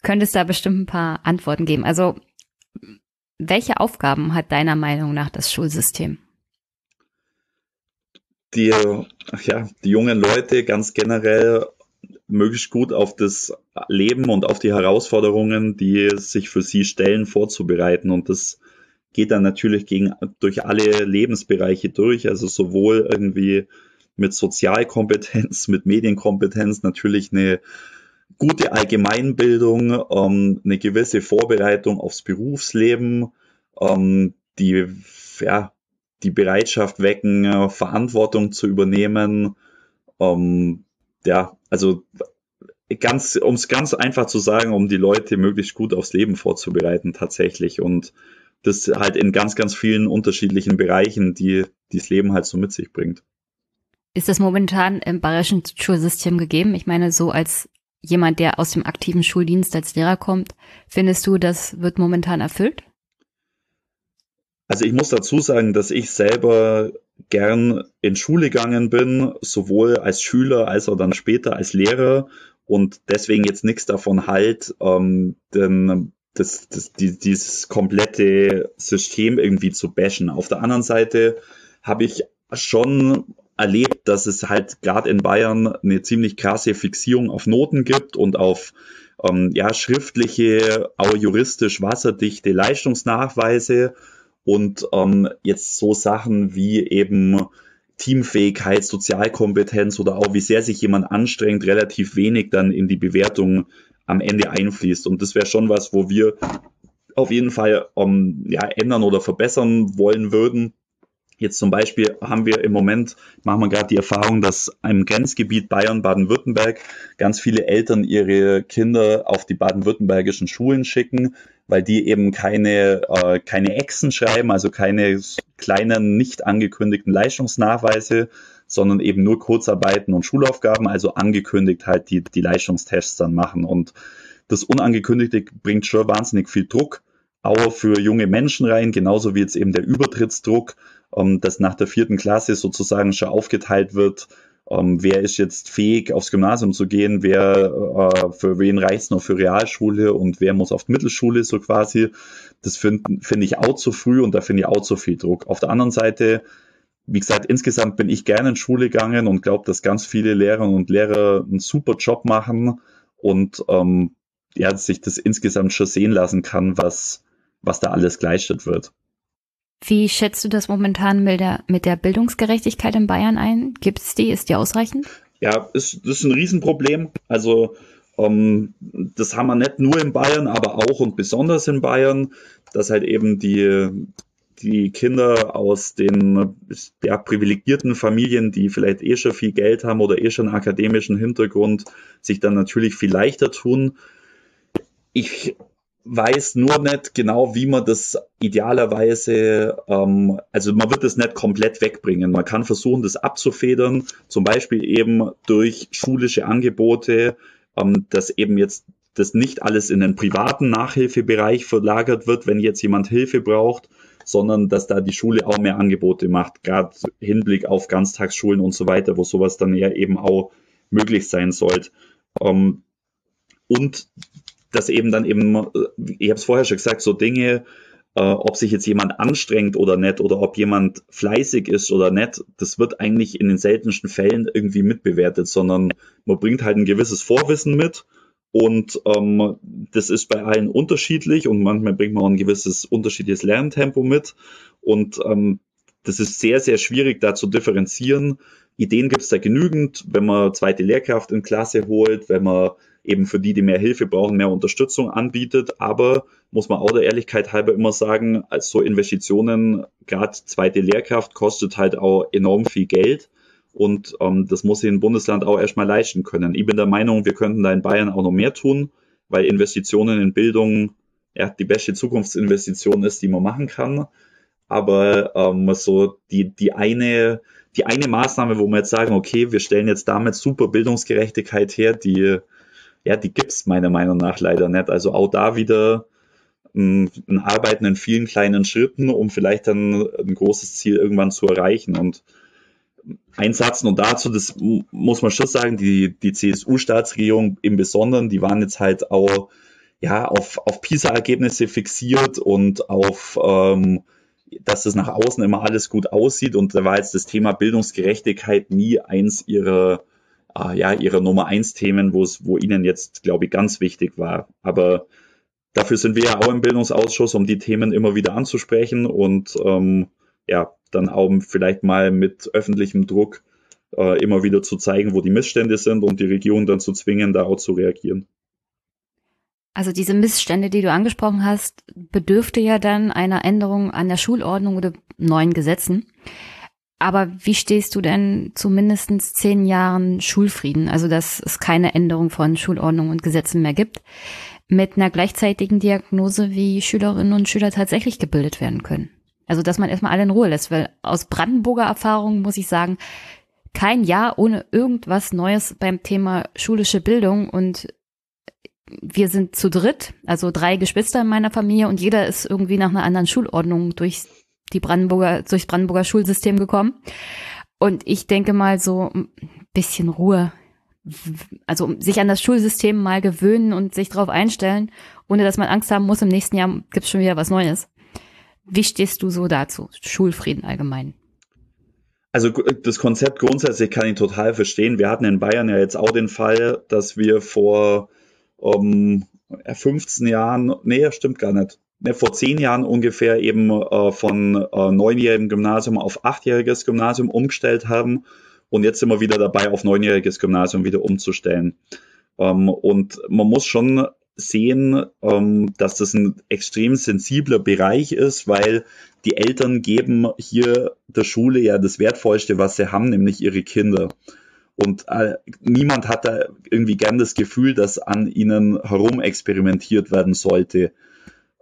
könntest da bestimmt ein paar Antworten geben. Also, welche Aufgaben hat deiner Meinung nach das Schulsystem? Die, ja, die jungen Leute ganz generell möglichst gut auf das Leben und auf die Herausforderungen, die sich für sie stellen, vorzubereiten. Und das geht dann natürlich gegen, durch alle Lebensbereiche durch, also sowohl irgendwie mit Sozialkompetenz, mit Medienkompetenz, natürlich eine gute Allgemeinbildung, ähm, eine gewisse Vorbereitung aufs Berufsleben, ähm, die, ja, die Bereitschaft wecken, Verantwortung zu übernehmen, ähm, ja, also ganz, um es ganz einfach zu sagen, um die Leute möglichst gut aufs Leben vorzubereiten tatsächlich und das halt in ganz, ganz vielen unterschiedlichen Bereichen, die das Leben halt so mit sich bringt. Ist das momentan im bayerischen Schulsystem gegeben? Ich meine, so als jemand, der aus dem aktiven Schuldienst als Lehrer kommt, findest du, das wird momentan erfüllt? Also ich muss dazu sagen, dass ich selber gern in Schule gegangen bin, sowohl als Schüler als auch dann später als Lehrer und deswegen jetzt nichts davon halt, ähm, denn das, das, die, dieses komplette System irgendwie zu bashen. Auf der anderen Seite habe ich schon erlebt, dass es halt gerade in Bayern eine ziemlich krasse Fixierung auf Noten gibt und auf ähm, ja, schriftliche, auch juristisch wasserdichte Leistungsnachweise und ähm, jetzt so Sachen wie eben Teamfähigkeit, Sozialkompetenz oder auch wie sehr sich jemand anstrengt, relativ wenig dann in die Bewertung am Ende einfließt. Und das wäre schon was, wo wir auf jeden Fall ähm, ja, ändern oder verbessern wollen würden. Jetzt zum Beispiel haben wir im Moment, machen wir gerade die Erfahrung, dass im Grenzgebiet Bayern, Baden-Württemberg ganz viele Eltern ihre Kinder auf die baden-württembergischen Schulen schicken, weil die eben keine, äh, keine Exen schreiben, also keine kleinen, nicht angekündigten Leistungsnachweise, sondern eben nur Kurzarbeiten und Schulaufgaben, also angekündigt halt die, die Leistungstests dann machen. Und das Unangekündigte bringt schon wahnsinnig viel Druck, auch für junge Menschen rein, genauso wie jetzt eben der Übertrittsdruck ähm, dass nach der vierten Klasse sozusagen schon aufgeteilt wird, ähm, wer ist jetzt fähig, aufs Gymnasium zu gehen, wer äh, für wen reicht's noch für Realschule und wer muss auf die Mittelschule so quasi. Das finde find ich auch zu früh und da finde ich auch zu viel Druck. Auf der anderen Seite, wie gesagt, insgesamt bin ich gerne in Schule gegangen und glaube, dass ganz viele Lehrerinnen und Lehrer einen super Job machen und ähm, ja, sich das insgesamt schon sehen lassen kann, was, was da alles geleistet wird. Wie schätzt du das momentan mit der, mit der Bildungsgerechtigkeit in Bayern ein? Gibt es die? Ist die ausreichend? Ja, ist, das ist ein Riesenproblem. Also ähm, das haben wir nicht nur in Bayern, aber auch und besonders in Bayern, dass halt eben die, die Kinder aus den ja, privilegierten Familien, die vielleicht eh schon viel Geld haben oder eh schon einen akademischen Hintergrund, sich dann natürlich viel leichter tun. Ich weiß nur nicht genau, wie man das idealerweise, ähm, also man wird das nicht komplett wegbringen. Man kann versuchen, das abzufedern, zum Beispiel eben durch schulische Angebote, ähm, dass eben jetzt das nicht alles in den privaten Nachhilfebereich verlagert wird, wenn jetzt jemand Hilfe braucht, sondern dass da die Schule auch mehr Angebote macht, gerade Hinblick auf Ganztagsschulen und so weiter, wo sowas dann ja eben auch möglich sein sollte. Ähm, und dass eben dann eben, ich habe es vorher schon gesagt, so Dinge, äh, ob sich jetzt jemand anstrengt oder nicht oder ob jemand fleißig ist oder nicht, das wird eigentlich in den seltensten Fällen irgendwie mitbewertet, sondern man bringt halt ein gewisses Vorwissen mit und ähm, das ist bei allen unterschiedlich und manchmal bringt man auch ein gewisses unterschiedliches Lerntempo mit und ähm, das ist sehr, sehr schwierig da zu differenzieren. Ideen gibt es da genügend, wenn man zweite Lehrkraft in Klasse holt, wenn man eben für die, die mehr Hilfe brauchen, mehr Unterstützung anbietet. Aber muss man auch der Ehrlichkeit halber immer sagen, als so Investitionen, gerade zweite Lehrkraft, kostet halt auch enorm viel Geld. Und ähm, das muss sich ein Bundesland auch erstmal leisten können. Ich bin der Meinung, wir könnten da in Bayern auch noch mehr tun, weil Investitionen in Bildung ja die beste Zukunftsinvestition ist, die man machen kann. Aber ähm, so die, die eine, die eine Maßnahme, wo wir jetzt sagen, okay, wir stellen jetzt damit super Bildungsgerechtigkeit her, die ja, die gibt's meiner Meinung nach leider nicht. Also auch da wieder ein, hm, ein Arbeiten in vielen kleinen Schritten, um vielleicht dann ein großes Ziel irgendwann zu erreichen. Und ein Satz nur dazu, das muss man schon sagen, die, die CSU-Staatsregierung im Besonderen, die waren jetzt halt auch ja, auf, auf PISA-Ergebnisse fixiert und auf, ähm, dass es nach außen immer alles gut aussieht. Und da war jetzt das Thema Bildungsgerechtigkeit nie eins ihrer äh, ja, ihre Nummer eins Themen, wo es, wo ihnen jetzt, glaube ich, ganz wichtig war. Aber dafür sind wir ja auch im Bildungsausschuss, um die Themen immer wieder anzusprechen und ähm, ja, dann auch vielleicht mal mit öffentlichem Druck äh, immer wieder zu zeigen, wo die Missstände sind und die Regierung dann zu zwingen, da auch zu reagieren. Also diese Missstände, die du angesprochen hast, bedürfte ja dann einer Änderung an der Schulordnung oder neuen Gesetzen. Aber wie stehst du denn zu mindestens zehn Jahren Schulfrieden, also dass es keine Änderung von Schulordnung und Gesetzen mehr gibt, mit einer gleichzeitigen Diagnose, wie Schülerinnen und Schüler tatsächlich gebildet werden können? Also dass man erstmal alle in Ruhe lässt, weil aus Brandenburger Erfahrung muss ich sagen, kein Jahr ohne irgendwas Neues beim Thema schulische Bildung und wir sind zu dritt, also drei Geschwister in meiner Familie und jeder ist irgendwie nach einer anderen Schulordnung durch die Brandenburger, durchs Brandenburger Schulsystem gekommen. Und ich denke mal so ein bisschen Ruhe. Also sich an das Schulsystem mal gewöhnen und sich darauf einstellen, ohne dass man Angst haben muss, im nächsten Jahr gibt's schon wieder was Neues. Wie stehst du so dazu? Schulfrieden allgemein. Also das Konzept grundsätzlich kann ich total verstehen. Wir hatten in Bayern ja jetzt auch den Fall, dass wir vor um, 15 Jahren, nee, stimmt gar nicht, vor zehn Jahren ungefähr eben äh, von äh, neunjährigem Gymnasium auf achtjähriges Gymnasium umgestellt haben. Und jetzt sind wir wieder dabei, auf neunjähriges Gymnasium wieder umzustellen. Ähm, und man muss schon sehen, ähm, dass das ein extrem sensibler Bereich ist, weil die Eltern geben hier der Schule ja das Wertvollste, was sie haben, nämlich ihre Kinder. Und äh, niemand hat da irgendwie gern das Gefühl, dass an ihnen herum experimentiert werden sollte.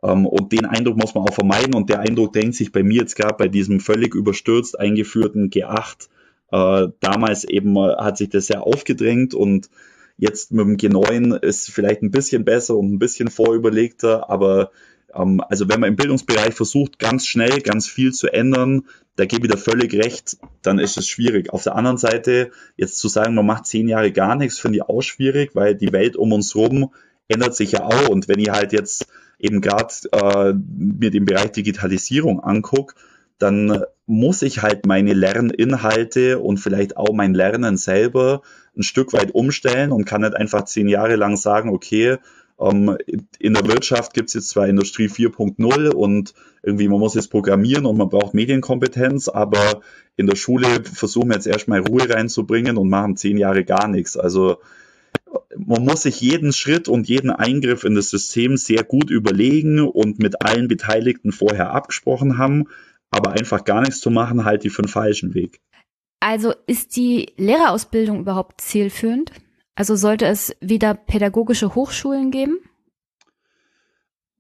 Ähm, und den Eindruck muss man auch vermeiden. Und der Eindruck denkt sich bei mir jetzt gerade bei diesem völlig überstürzt eingeführten G8. Äh, damals eben hat sich das ja aufgedrängt und jetzt mit dem G9 ist vielleicht ein bisschen besser und ein bisschen vorüberlegter, aber ähm, also wenn man im Bildungsbereich versucht, ganz schnell ganz viel zu ändern, da gebe ich da völlig recht, dann ist es schwierig. Auf der anderen Seite, jetzt zu sagen, man macht zehn Jahre gar nichts, finde ich auch schwierig, weil die Welt um uns herum ändert sich ja auch. Und wenn ich halt jetzt eben gerade äh, mir den Bereich Digitalisierung angucke, dann muss ich halt meine Lerninhalte und vielleicht auch mein Lernen selber ein Stück weit umstellen und kann nicht einfach zehn Jahre lang sagen, okay, ähm, in der Wirtschaft gibt es jetzt zwar Industrie 4.0 und irgendwie man muss jetzt programmieren und man braucht Medienkompetenz, aber in der Schule versuchen wir jetzt erstmal Ruhe reinzubringen und machen zehn Jahre gar nichts. Also man muss sich jeden Schritt und jeden Eingriff in das System sehr gut überlegen und mit allen Beteiligten vorher abgesprochen haben, aber einfach gar nichts zu machen, halt die für den falschen Weg. Also ist die Lehrerausbildung überhaupt zielführend? Also sollte es wieder pädagogische Hochschulen geben?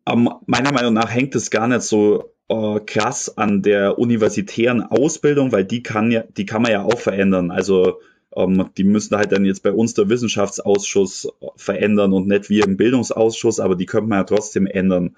Um, ähm, meiner Meinung nach hängt es gar nicht so äh, krass an der universitären Ausbildung, weil die kann ja, die kann man ja auch verändern. Also ähm, die müssen halt dann jetzt bei uns der Wissenschaftsausschuss verändern und nicht wir im Bildungsausschuss, aber die könnte man ja trotzdem ändern.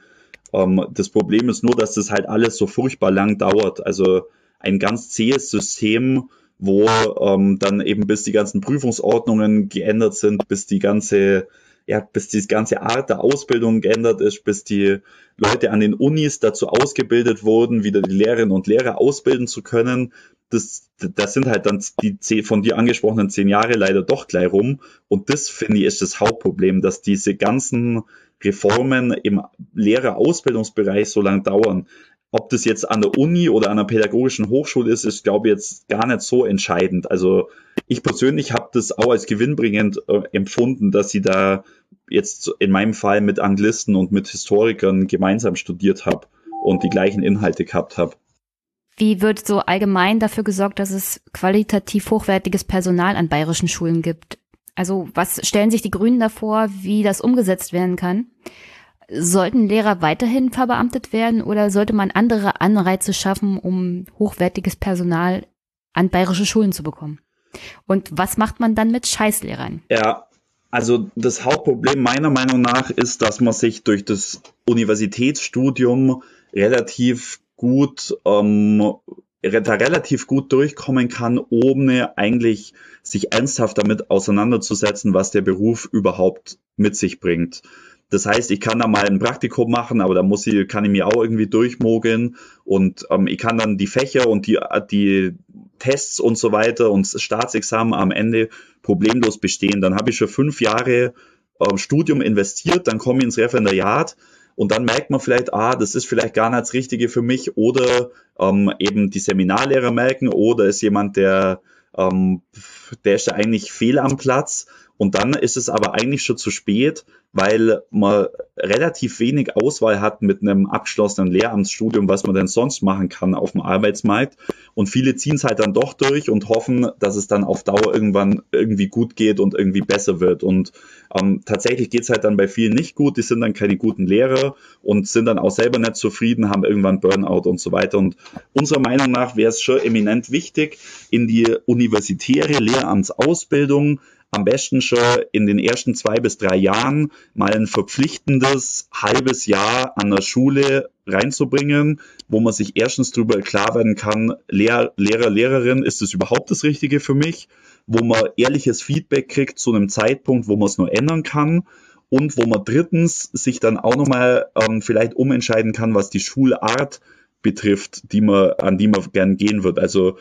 Ähm, das Problem ist nur, dass das halt alles so furchtbar lang dauert. Also ein ganz zähes System, wo ähm, dann eben bis die ganzen Prüfungsordnungen geändert sind, bis die ganze ja, bis die ganze Art der Ausbildung geändert ist, bis die Leute an den Unis dazu ausgebildet wurden, wieder die Lehrerinnen und Lehrer ausbilden zu können. Das, das sind halt dann die von dir angesprochenen zehn Jahre leider doch gleich rum. Und das finde ich ist das Hauptproblem, dass diese ganzen Reformen im Lehrerausbildungsbereich so lang dauern. Ob das jetzt an der Uni oder an einer pädagogischen Hochschule ist, ist, glaube ich, jetzt gar nicht so entscheidend. Also ich persönlich habe das auch als gewinnbringend äh, empfunden, dass sie da jetzt in meinem Fall mit Anglisten und mit Historikern gemeinsam studiert habe und die gleichen Inhalte gehabt habe. Wie wird so allgemein dafür gesorgt, dass es qualitativ hochwertiges Personal an bayerischen Schulen gibt? Also was stellen sich die Grünen davor, wie das umgesetzt werden kann? Sollten Lehrer weiterhin verbeamtet werden oder sollte man andere Anreize schaffen, um hochwertiges Personal an bayerische Schulen zu bekommen? Und was macht man dann mit Scheißlehrern? Ja, also das Hauptproblem meiner Meinung nach ist, dass man sich durch das Universitätsstudium relativ gut ähm, relativ gut durchkommen kann, ohne eigentlich sich ernsthaft damit auseinanderzusetzen, was der Beruf überhaupt mit sich bringt. Das heißt, ich kann da mal ein Praktikum machen, aber da muss ich, kann ich mir auch irgendwie durchmogeln und ähm, ich kann dann die Fächer und die, die Tests und so weiter und Staatsexamen am Ende problemlos bestehen. Dann habe ich schon fünf Jahre ähm, Studium investiert, dann komme ich ins Referendariat und dann merkt man vielleicht, ah, das ist vielleicht gar nicht das Richtige für mich oder ähm, eben die Seminarlehrer merken oder ist jemand, der ähm, der ist ja eigentlich fehl am Platz und dann ist es aber eigentlich schon zu spät, weil man relativ wenig Auswahl hat mit einem abgeschlossenen Lehramtsstudium, was man denn sonst machen kann auf dem Arbeitsmarkt. Und viele ziehen es halt dann doch durch und hoffen, dass es dann auf Dauer irgendwann irgendwie gut geht und irgendwie besser wird. Und ähm, tatsächlich geht es halt dann bei vielen nicht gut. Die sind dann keine guten Lehrer und sind dann auch selber nicht zufrieden, haben irgendwann Burnout und so weiter. Und unserer Meinung nach wäre es schon eminent wichtig, in die universitäre Lehramtsausbildung am besten schon in den ersten zwei bis drei Jahren mal ein verpflichtendes halbes Jahr an der Schule reinzubringen, wo man sich erstens darüber klar werden kann, Lehr Lehrer, Lehrerin, ist es überhaupt das Richtige für mich? Wo man ehrliches Feedback kriegt zu einem Zeitpunkt, wo man es nur ändern kann und wo man drittens sich dann auch nochmal ähm, vielleicht umentscheiden kann, was die Schulart betrifft, die man, an die man gern gehen wird. Also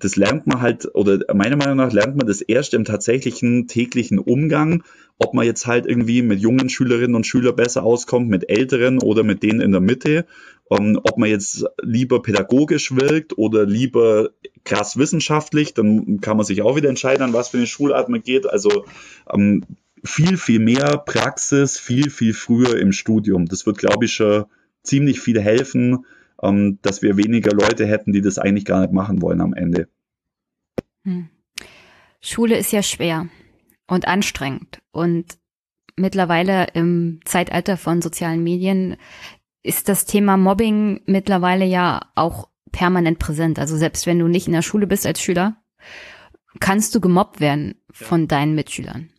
das lernt man halt, oder meiner Meinung nach lernt man das erst im tatsächlichen täglichen Umgang, ob man jetzt halt irgendwie mit jungen Schülerinnen und Schülern besser auskommt, mit älteren oder mit denen in der Mitte, um, ob man jetzt lieber pädagogisch wirkt oder lieber krass wissenschaftlich, dann kann man sich auch wieder entscheiden, an was für eine Schulart man geht. Also um, viel, viel mehr Praxis, viel, viel früher im Studium. Das wird, glaube ich, schon ziemlich viel helfen, ähm, dass wir weniger Leute hätten, die das eigentlich gar nicht machen wollen am Ende. Hm. Schule ist ja schwer und anstrengend und mittlerweile im Zeitalter von sozialen Medien ist das Thema Mobbing mittlerweile ja auch permanent präsent. Also selbst wenn du nicht in der Schule bist als Schüler, kannst du gemobbt werden von deinen Mitschülern.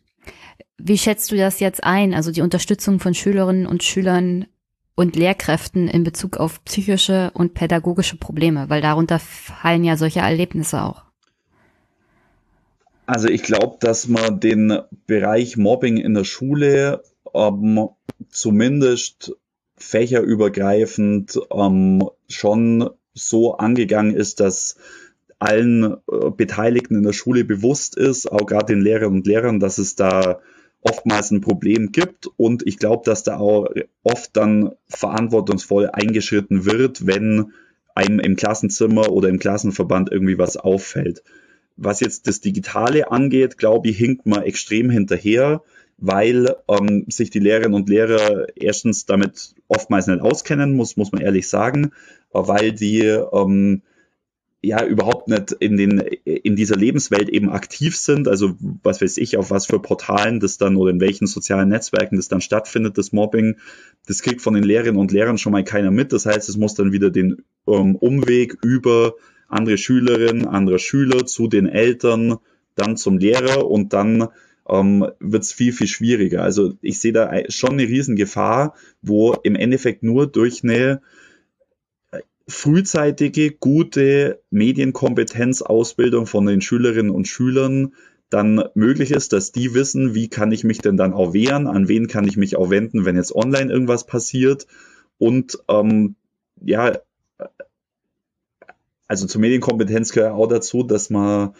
Wie schätzt du das jetzt ein? Also die Unterstützung von Schülerinnen und Schülern und Lehrkräften in Bezug auf psychische und pädagogische Probleme, weil darunter fallen ja solche Erlebnisse auch. Also ich glaube, dass man den Bereich Mobbing in der Schule ähm, zumindest fächerübergreifend ähm, schon so angegangen ist, dass allen äh, Beteiligten in der Schule bewusst ist, auch gerade den Lehrern und Lehrern, dass es da oftmals ein Problem gibt und ich glaube, dass da auch oft dann verantwortungsvoll eingeschritten wird, wenn einem im Klassenzimmer oder im Klassenverband irgendwie was auffällt. Was jetzt das Digitale angeht, glaube ich, hinkt man extrem hinterher, weil ähm, sich die Lehrerinnen und Lehrer erstens damit oftmals nicht auskennen, muss, muss man ehrlich sagen, weil die ähm, ja überhaupt nicht in den in dieser Lebenswelt eben aktiv sind, also was weiß ich, auf was für Portalen das dann oder in welchen sozialen Netzwerken das dann stattfindet, das Mobbing, das kriegt von den Lehrerinnen und Lehrern schon mal keiner mit. Das heißt, es muss dann wieder den ähm, Umweg über andere Schülerinnen, andere Schüler zu den Eltern, dann zum Lehrer und dann ähm, wird es viel, viel schwieriger. Also ich sehe da schon eine Riesengefahr, wo im Endeffekt nur durch eine frühzeitige, gute Medienkompetenzausbildung von den Schülerinnen und Schülern dann möglich ist, dass die wissen, wie kann ich mich denn dann auch wehren, an wen kann ich mich auch wenden, wenn jetzt online irgendwas passiert. Und ähm, ja, also zur Medienkompetenz gehört auch dazu, dass man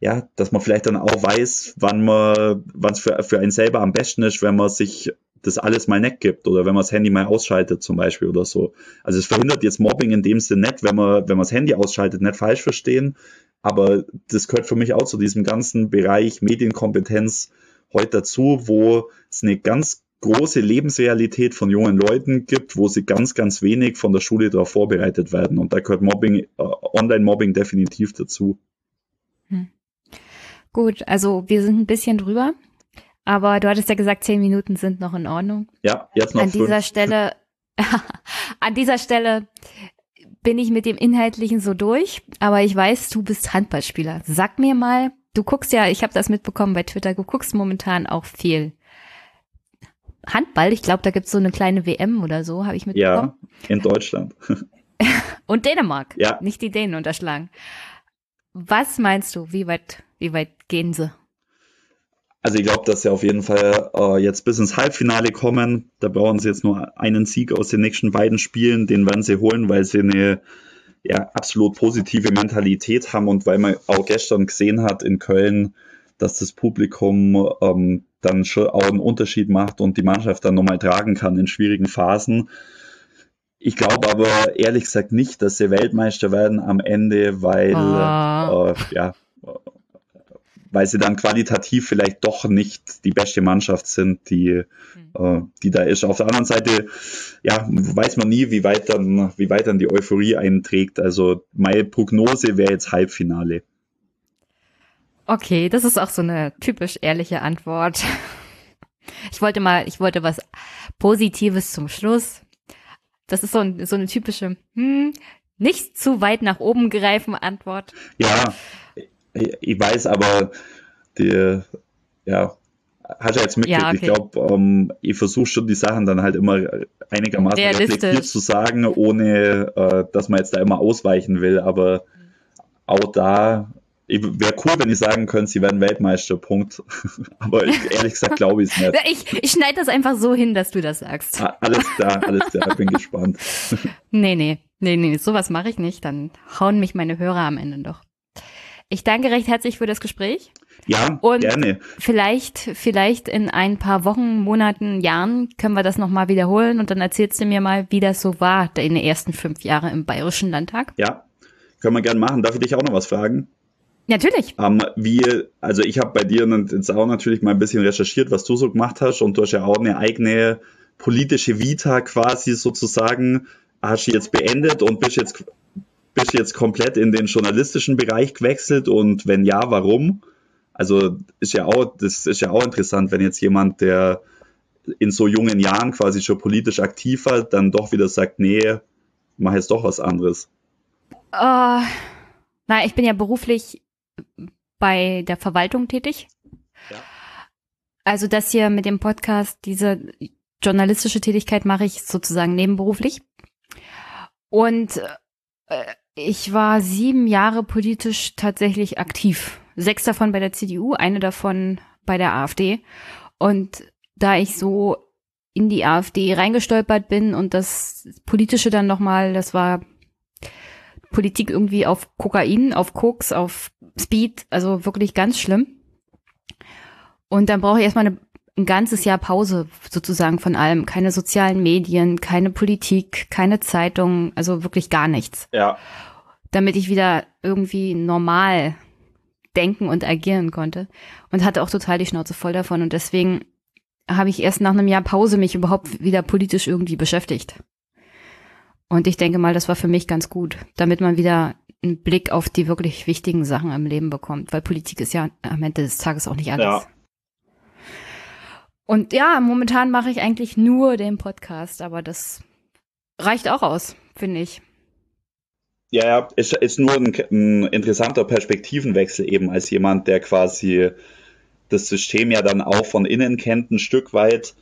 ja, dass man vielleicht dann auch weiß, wann man, wann es für, für einen selber am besten ist, wenn man sich das alles mal nicht gibt oder wenn man das Handy mal ausschaltet zum Beispiel oder so. Also es verhindert jetzt Mobbing in dem Sinne nicht, wenn man, wenn man das Handy ausschaltet, nicht falsch verstehen. Aber das gehört für mich auch zu diesem ganzen Bereich Medienkompetenz heute dazu, wo es eine ganz große Lebensrealität von jungen Leuten gibt, wo sie ganz, ganz wenig von der Schule darauf vorbereitet werden. Und da gehört Mobbing, äh, Online-Mobbing definitiv dazu. Hm. Gut, also wir sind ein bisschen drüber. Aber du hattest ja gesagt, zehn Minuten sind noch in Ordnung. Ja, jetzt noch An fünf. dieser Stelle, an dieser Stelle bin ich mit dem Inhaltlichen so durch, aber ich weiß, du bist Handballspieler. Sag mir mal, du guckst ja, ich habe das mitbekommen bei Twitter, du guckst momentan auch viel. Handball, ich glaube, da gibt's so eine kleine WM oder so, habe ich mitbekommen. Ja, in Deutschland. Und Dänemark. Ja. Nicht die Dänen unterschlagen. Was meinst du, wie weit, wie weit gehen sie? Also ich glaube, dass sie auf jeden Fall äh, jetzt bis ins Halbfinale kommen. Da brauchen sie jetzt nur einen Sieg aus den nächsten beiden Spielen. Den werden sie holen, weil sie eine ja, absolut positive Mentalität haben und weil man auch gestern gesehen hat in Köln, dass das Publikum ähm, dann schon auch einen Unterschied macht und die Mannschaft dann nochmal tragen kann in schwierigen Phasen. Ich glaube aber ehrlich gesagt nicht, dass sie Weltmeister werden am Ende, weil oh. äh, ja, weil sie dann qualitativ vielleicht doch nicht die beste Mannschaft sind, die, mhm. äh, die da ist. Auf der anderen Seite, ja, weiß man nie, wie weit dann, wie weit dann die Euphorie einträgt. Also meine Prognose wäre jetzt Halbfinale. Okay, das ist auch so eine typisch ehrliche Antwort. Ich wollte mal, ich wollte was Positives zum Schluss. Das ist so, ein, so eine typische, hm, nicht zu weit nach oben greifen Antwort. Ja, ich weiß aber, die, ja, hat er jetzt mitgekriegt. Ja, okay. Ich glaube, ähm, ich versuche schon die Sachen dann halt immer einigermaßen reflektiert zu sagen, ohne äh, dass man jetzt da immer ausweichen will. Aber auch da wäre cool, wenn ich sagen könnte, sie werden Weltmeister, Punkt. Aber ich, ehrlich gesagt glaube ich es nicht. Ich, ich schneide das einfach so hin, dass du das sagst. Ah, alles klar, alles klar, bin gespannt. Nee, nee, nee, nee, sowas mache ich nicht. Dann hauen mich meine Hörer am Ende doch. Ich danke recht herzlich für das Gespräch. Ja, und gerne. Vielleicht, vielleicht in ein paar Wochen, Monaten, Jahren können wir das nochmal wiederholen und dann erzählst du mir mal, wie das so war in den ersten fünf Jahren im Bayerischen Landtag. Ja, können wir gerne machen. Darf ich dich auch noch was fragen? Natürlich. Ähm, wie, also ich habe bei dir jetzt auch natürlich mal ein bisschen recherchiert, was du so gemacht hast und du hast ja auch eine eigene politische Vita quasi sozusagen, hast du jetzt beendet und bist jetzt, bist jetzt komplett in den journalistischen Bereich gewechselt und wenn ja, warum? Also ist ja auch, das ist ja auch interessant, wenn jetzt jemand, der in so jungen Jahren quasi schon politisch aktiv war, dann doch wieder sagt, nee, mach jetzt doch was anderes. Uh, na, ich bin ja beruflich bei der Verwaltung tätig. Ja. Also das hier mit dem Podcast, diese journalistische Tätigkeit mache ich sozusagen nebenberuflich. Und äh, ich war sieben Jahre politisch tatsächlich aktiv sechs davon bei der CDU, eine davon bei der AfD. Und da ich so in die AfD reingestolpert bin und das Politische dann nochmal, das war Politik irgendwie auf Kokain, auf Koks, auf Speed, also wirklich ganz schlimm. Und dann brauche ich erstmal eine, ein ganzes Jahr Pause sozusagen von allem. Keine sozialen Medien, keine Politik, keine Zeitung, also wirklich gar nichts. Ja. Damit ich wieder irgendwie normal denken und agieren konnte und hatte auch total die Schnauze voll davon und deswegen habe ich erst nach einem Jahr Pause mich überhaupt wieder politisch irgendwie beschäftigt. Und ich denke mal, das war für mich ganz gut, damit man wieder einen Blick auf die wirklich wichtigen Sachen im Leben bekommt, weil Politik ist ja am Ende des Tages auch nicht alles. Ja. Und ja, momentan mache ich eigentlich nur den Podcast, aber das reicht auch aus, finde ich. Ja, ja, ist, ist nur ein, ein interessanter Perspektivenwechsel eben als jemand, der quasi das System ja dann auch von innen kennt, ein Stück weit.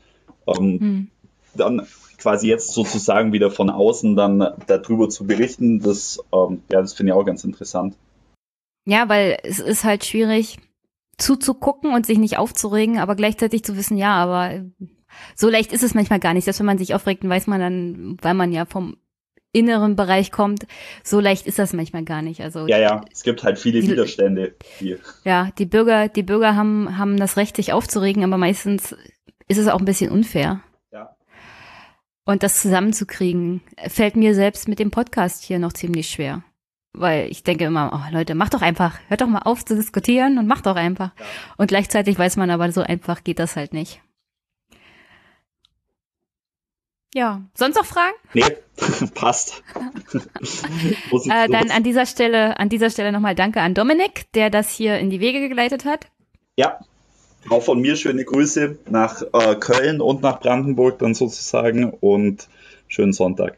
Ähm, hm. Dann quasi jetzt sozusagen wieder von außen dann darüber zu berichten, das, ähm, ja, das finde ich auch ganz interessant. Ja, weil es ist halt schwierig zuzugucken und sich nicht aufzuregen, aber gleichzeitig zu wissen, ja, aber so leicht ist es manchmal gar nicht. Dass wenn man sich aufregt, dann weiß man dann, weil man ja vom inneren Bereich kommt, so leicht ist das manchmal gar nicht. Also ja, ja, es gibt halt viele die, Widerstände. Hier. Ja, die Bürger, die Bürger haben haben das Recht, sich aufzuregen, aber meistens ist es auch ein bisschen unfair. Ja. Und das zusammenzukriegen, fällt mir selbst mit dem Podcast hier noch ziemlich schwer. Weil ich denke immer, oh Leute, macht doch einfach, hört doch mal auf zu diskutieren und macht doch einfach. Ja. Und gleichzeitig weiß man aber, so einfach geht das halt nicht. Ja, sonst noch Fragen? Nee, passt. äh, dann an dieser Stelle, an dieser Stelle nochmal Danke an Dominik, der das hier in die Wege geleitet hat. Ja, auch von mir schöne Grüße nach äh, Köln und nach Brandenburg dann sozusagen und schönen Sonntag.